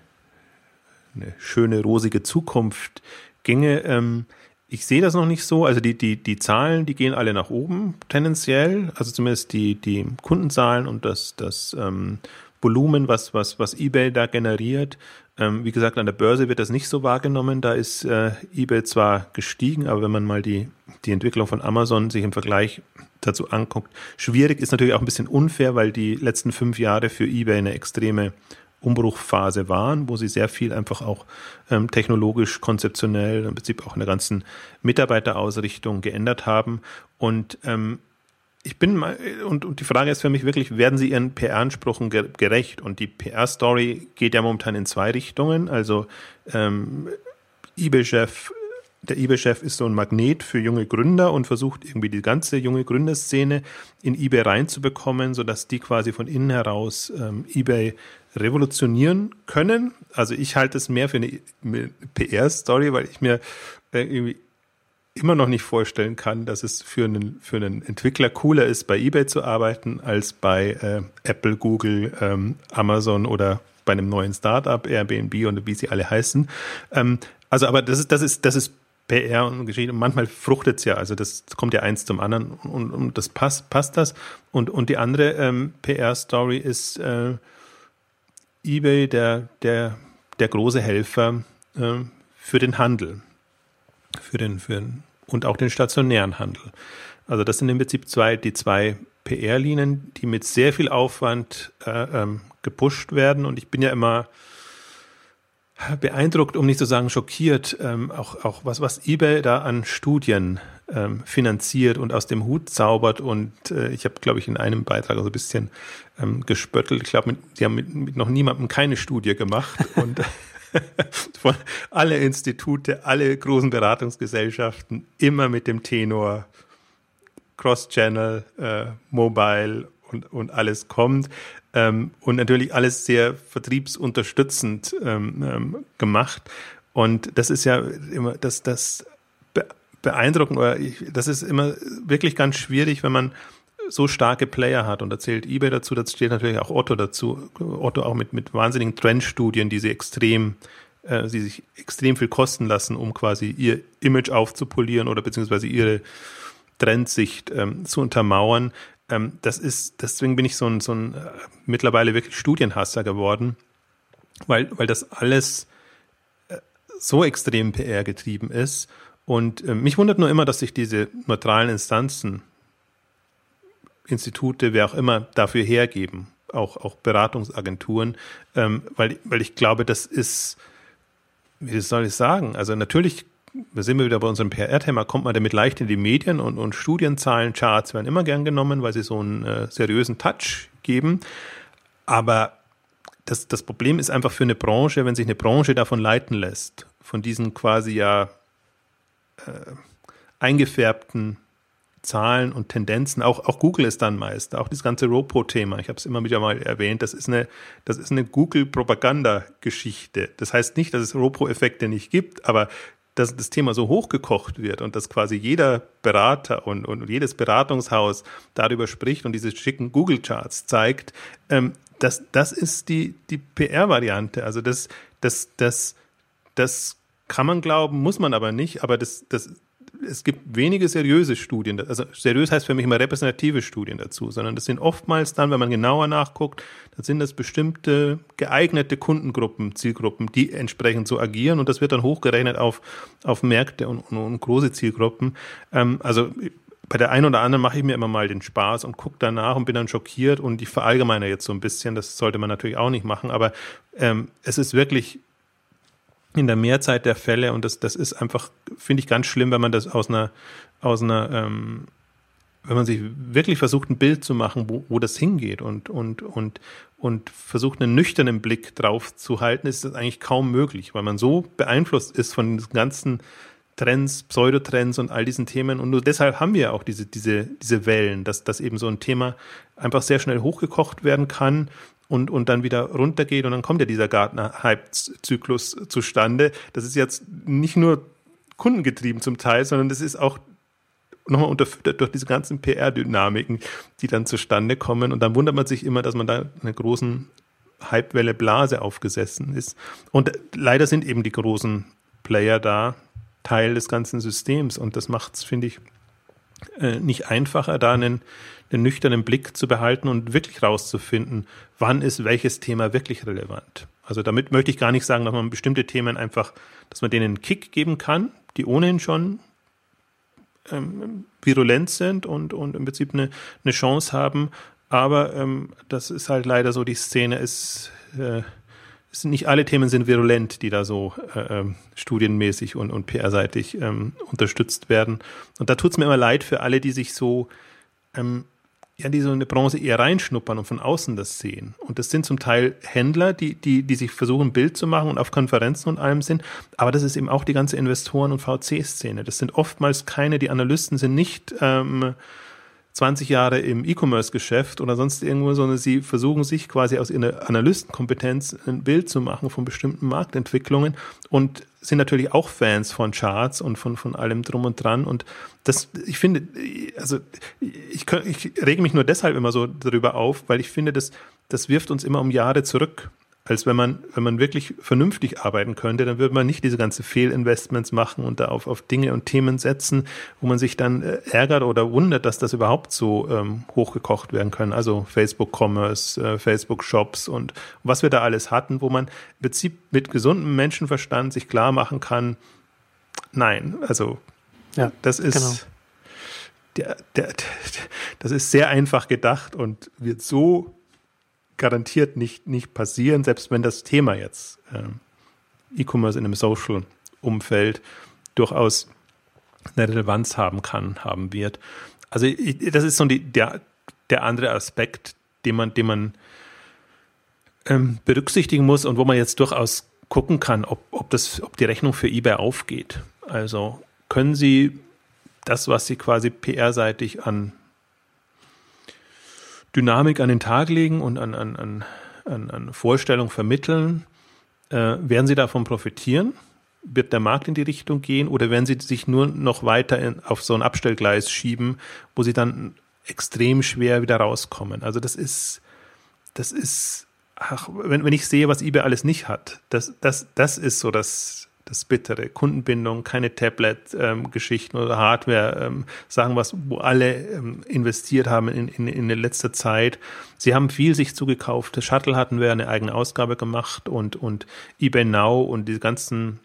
S2: eine schöne, rosige Zukunft ginge. Ähm, ich sehe das noch nicht so. Also die, die, die Zahlen, die gehen alle nach oben tendenziell. Also zumindest die, die Kundenzahlen und das, das ähm, Volumen, was, was, was eBay da generiert. Ähm, wie gesagt, an der Börse wird das nicht so wahrgenommen. Da ist äh, eBay zwar gestiegen, aber wenn man mal die, die Entwicklung von Amazon sich im Vergleich dazu anguckt, schwierig ist natürlich auch ein bisschen unfair, weil die letzten fünf Jahre für eBay eine extreme Umbruchphase waren, wo sie sehr viel einfach auch ähm, technologisch, konzeptionell, im Prinzip auch in der ganzen Mitarbeiterausrichtung geändert haben. Und ähm, ich bin mal, und, und die Frage ist für mich wirklich, werden sie ihren PR-Ansprüchen gerecht? Und die PR-Story geht ja momentan in zwei Richtungen. Also ähm, eBay-Chef, der eBay-Chef ist so ein Magnet für junge Gründer und versucht irgendwie die ganze junge Gründerszene in eBay reinzubekommen, sodass die quasi von innen heraus ähm, eBay revolutionieren können. Also ich halte es mehr für eine PR-Story, weil ich mir äh, irgendwie immer noch nicht vorstellen kann, dass es für einen, für einen Entwickler cooler ist, bei eBay zu arbeiten, als bei äh, Apple, Google, ähm, Amazon oder bei einem neuen Startup, Airbnb und wie sie alle heißen. Ähm, also, aber das ist, das ist, das ist PR und Geschichte. Und manchmal fruchtet es ja, also das kommt ja eins zum anderen und, und das passt, passt das. Und, und die andere ähm, PR-Story ist äh, eBay, der, der, der große Helfer äh, für den Handel für den, für den, und auch den stationären Handel. Also das sind im Prinzip zwei, die zwei PR-Linien, die mit sehr viel Aufwand äh, ähm, gepusht werden. Und ich bin ja immer, beeindruckt, um nicht zu sagen schockiert, ähm, auch, auch was, was eBay da an Studien ähm, finanziert und aus dem Hut zaubert. Und äh, ich habe, glaube ich, in einem Beitrag so ein bisschen ähm, gespöttelt. Ich glaube, die haben mit, mit noch niemandem keine Studie gemacht. und von alle Institute, alle großen Beratungsgesellschaften immer mit dem Tenor Cross-Channel, äh, Mobile und, und alles kommt. Ähm, und natürlich alles sehr vertriebsunterstützend ähm, ähm, gemacht. Und das ist ja immer das, das beeindruckend, oder ich, das ist immer wirklich ganz schwierig, wenn man so starke Player hat. Und da zählt eBay dazu, da steht natürlich auch Otto dazu. Otto auch mit, mit wahnsinnigen Trendstudien, die sie extrem, äh, sie sich extrem viel kosten lassen, um quasi ihr Image aufzupolieren oder beziehungsweise ihre Trendsicht ähm, zu untermauern. Ähm, das ist, deswegen bin ich so ein, so ein äh, mittlerweile wirklich Studienhasser geworden, weil, weil das alles äh, so extrem PR getrieben ist. Und äh, mich wundert nur immer, dass sich diese neutralen Instanzen, Institute, wer auch immer, dafür hergeben, auch, auch Beratungsagenturen, ähm, weil, weil ich glaube, das ist, wie soll ich sagen, also natürlich da sind wir wieder bei unserem PR-Thema, kommt man damit leicht in die Medien und, und Studienzahlen, Charts werden immer gern genommen, weil sie so einen äh, seriösen Touch geben. Aber das, das Problem ist einfach für eine Branche, wenn sich eine Branche davon leiten lässt, von diesen quasi ja äh, eingefärbten Zahlen und Tendenzen, auch, auch Google ist dann meist, auch das ganze Ropo-Thema, ich habe es immer wieder mal erwähnt, das ist eine, das ist eine Google-Propaganda-Geschichte. Das heißt nicht, dass es Ropo-Effekte nicht gibt, aber dass das Thema so hochgekocht wird und dass quasi jeder Berater und, und jedes Beratungshaus darüber spricht und diese schicken Google-Charts zeigt, ähm, das, das ist die, die PR-Variante. Also das, das, das, das kann man glauben, muss man aber nicht, aber das, das, es gibt wenige seriöse Studien, also seriös heißt für mich immer repräsentative Studien dazu, sondern das sind oftmals dann, wenn man genauer nachguckt, dann sind das bestimmte geeignete Kundengruppen, Zielgruppen, die entsprechend so agieren und das wird dann hochgerechnet auf, auf Märkte und, und, und große Zielgruppen. Ähm, also bei der einen oder anderen mache ich mir immer mal den Spaß und gucke danach und bin dann schockiert und ich verallgemeine jetzt so ein bisschen, das sollte man natürlich auch nicht machen, aber ähm, es ist wirklich in der Mehrzeit der Fälle und das, das ist einfach, finde ich ganz schlimm, wenn man das aus einer, aus einer, ähm, wenn man sich wirklich versucht, ein Bild zu machen, wo, wo das hingeht und, und, und, und versucht, einen nüchternen Blick drauf zu halten, ist das eigentlich kaum möglich, weil man so beeinflusst ist von den ganzen Trends, Pseudotrends und all diesen Themen. Und nur deshalb haben wir auch diese, diese, diese Wellen, dass, dass eben so ein Thema einfach sehr schnell hochgekocht werden kann und, und dann wieder runtergeht und dann kommt ja dieser Gartner-Hype-Zyklus zustande. Das ist jetzt nicht nur kundengetrieben zum Teil, sondern das ist auch nochmal unterfüttert durch diese ganzen PR-Dynamiken, die dann zustande kommen. Und dann wundert man sich immer, dass man da eine großen Hypewelle Blase aufgesessen ist. Und leider sind eben die großen Player da Teil des ganzen Systems. Und das macht es, finde ich, äh, nicht einfacher, da einen, einen nüchternen Blick zu behalten und wirklich rauszufinden, wann ist welches Thema wirklich relevant. Also damit möchte ich gar nicht sagen, dass man bestimmte Themen einfach, dass man denen einen Kick geben kann, die ohnehin schon ähm, virulent sind und, und im Prinzip eine, eine Chance haben. Aber ähm, das ist halt leider so, die Szene ist, äh, nicht alle Themen sind virulent, die da so äh, ähm, studienmäßig und, und PR-seitig ähm, unterstützt werden. Und da tut es mir immer leid für alle, die sich so ähm, ja, die so in die Branche eher reinschnuppern und von außen das sehen. Und das sind zum Teil Händler, die, die, die sich versuchen, ein Bild zu machen und auf Konferenzen und allem sind. Aber das ist eben auch die ganze Investoren- und VC-Szene. Das sind oftmals keine, die Analysten sind nicht ähm, 20 Jahre im E-Commerce-Geschäft oder sonst irgendwo, sondern sie versuchen sich quasi aus ihrer Analystenkompetenz ein Bild zu machen von bestimmten Marktentwicklungen und sind natürlich auch Fans von Charts und von, von allem drum und dran. Und das, ich finde, also ich, ich rege mich nur deshalb immer so darüber auf, weil ich finde, das, das wirft uns immer um Jahre zurück als wenn man, wenn man wirklich vernünftig arbeiten könnte, dann würde man nicht diese ganze Fehlinvestments machen und da auf, auf Dinge und Themen setzen, wo man sich dann äh, ärgert oder wundert, dass das überhaupt so ähm, hochgekocht werden können. Also Facebook Commerce, äh, Facebook Shops und was wir da alles hatten, wo man im Prinzip mit gesundem Menschenverstand sich klar machen kann, nein, also ja, das ist genau. der, der, der, das ist sehr einfach gedacht und wird so garantiert nicht, nicht passieren, selbst wenn das Thema jetzt äh, E-Commerce in einem Social-Umfeld durchaus eine Relevanz haben kann, haben wird. Also das ist so die, der, der andere Aspekt, den man, den man ähm, berücksichtigen muss und wo man jetzt durchaus gucken kann, ob, ob, das, ob die Rechnung für eBay aufgeht. Also können Sie das, was Sie quasi PR-seitig an Dynamik an den Tag legen und an, an, an, an, an Vorstellung vermitteln, äh, werden Sie davon profitieren? Wird der Markt in die Richtung gehen oder werden Sie sich nur noch weiter in, auf so ein Abstellgleis schieben, wo Sie dann extrem schwer wieder rauskommen? Also das ist, das ist ach, wenn, wenn ich sehe, was eBay alles nicht hat, das, das, das ist so das, das Bittere. Kundenbindung, keine Tablet-Geschichten ähm, oder Hardware-Sachen, ähm, was, wo alle ähm, investiert haben in, in, in letzter Zeit. Sie haben viel sich zugekauft. Das Shuttle hatten wir eine eigene Ausgabe gemacht und, und eBay Now und die ganzen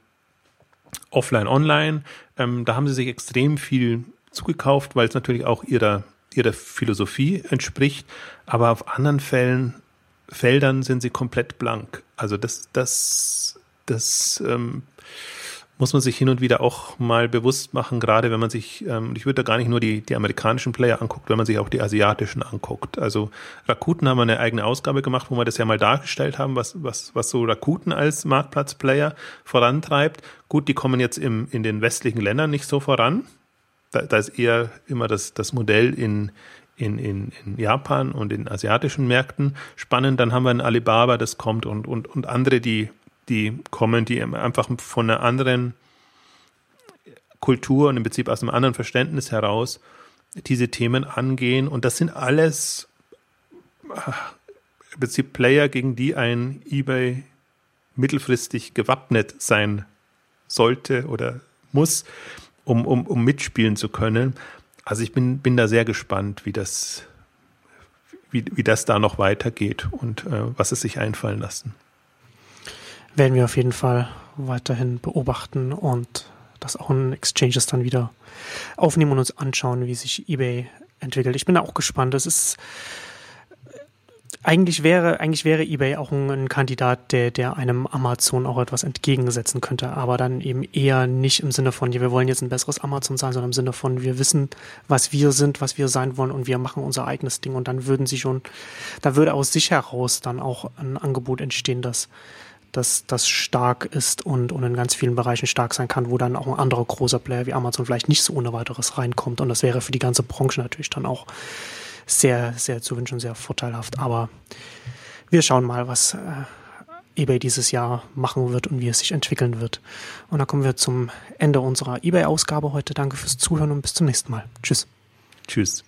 S2: Offline, Online. Ähm, da haben sie sich extrem viel zugekauft, weil es natürlich auch ihrer, ihrer Philosophie entspricht. Aber auf anderen Fällen Feldern sind sie komplett blank. Also das, das, das ähm, muss man sich hin und wieder auch mal bewusst machen, gerade wenn man sich, ähm, ich würde da gar nicht nur die, die amerikanischen Player anguckt, wenn man sich auch die asiatischen anguckt. Also Rakuten haben wir eine eigene Ausgabe gemacht, wo wir das ja mal dargestellt haben, was, was, was so Rakuten als Marktplatzplayer vorantreibt. Gut, die kommen jetzt im, in den westlichen Ländern nicht so voran. Da, da ist eher immer das, das Modell in, in, in, in Japan und in asiatischen Märkten spannend. Dann haben wir ein Alibaba, das kommt und, und, und andere, die, die kommen, die einfach von einer anderen Kultur und im Prinzip aus einem anderen Verständnis heraus diese Themen angehen. Und das sind alles äh, im Prinzip Player, gegen die ein eBay mittelfristig gewappnet sein sollte oder muss, um, um, um mitspielen zu können. Also ich bin, bin da sehr gespannt, wie das, wie, wie das da noch weitergeht und äh, was es sich einfallen lassen.
S1: Werden wir auf jeden Fall weiterhin beobachten und das auch in Exchanges dann wieder aufnehmen und uns anschauen, wie sich eBay entwickelt. Ich bin da auch gespannt. Es ist eigentlich wäre, eigentlich wäre eBay auch ein, ein, Kandidat, der, der einem Amazon auch etwas entgegensetzen könnte, aber dann eben eher nicht im Sinne von, wir wollen jetzt ein besseres Amazon sein, sondern im Sinne von, wir wissen, was wir sind, was wir sein wollen und wir machen unser eigenes Ding und dann würden sie schon, da würde aus sich heraus dann auch ein Angebot entstehen, das, das, das stark ist und, und in ganz vielen Bereichen stark sein kann, wo dann auch ein anderer großer Player wie Amazon vielleicht nicht so ohne weiteres reinkommt und das wäre für die ganze Branche natürlich dann auch sehr, sehr zu wünschen, sehr vorteilhaft. Aber wir schauen mal, was äh, eBay dieses Jahr machen wird und wie es sich entwickeln wird. Und dann kommen wir zum Ende unserer eBay-Ausgabe heute. Danke fürs Zuhören und bis zum nächsten Mal. Tschüss.
S2: Tschüss.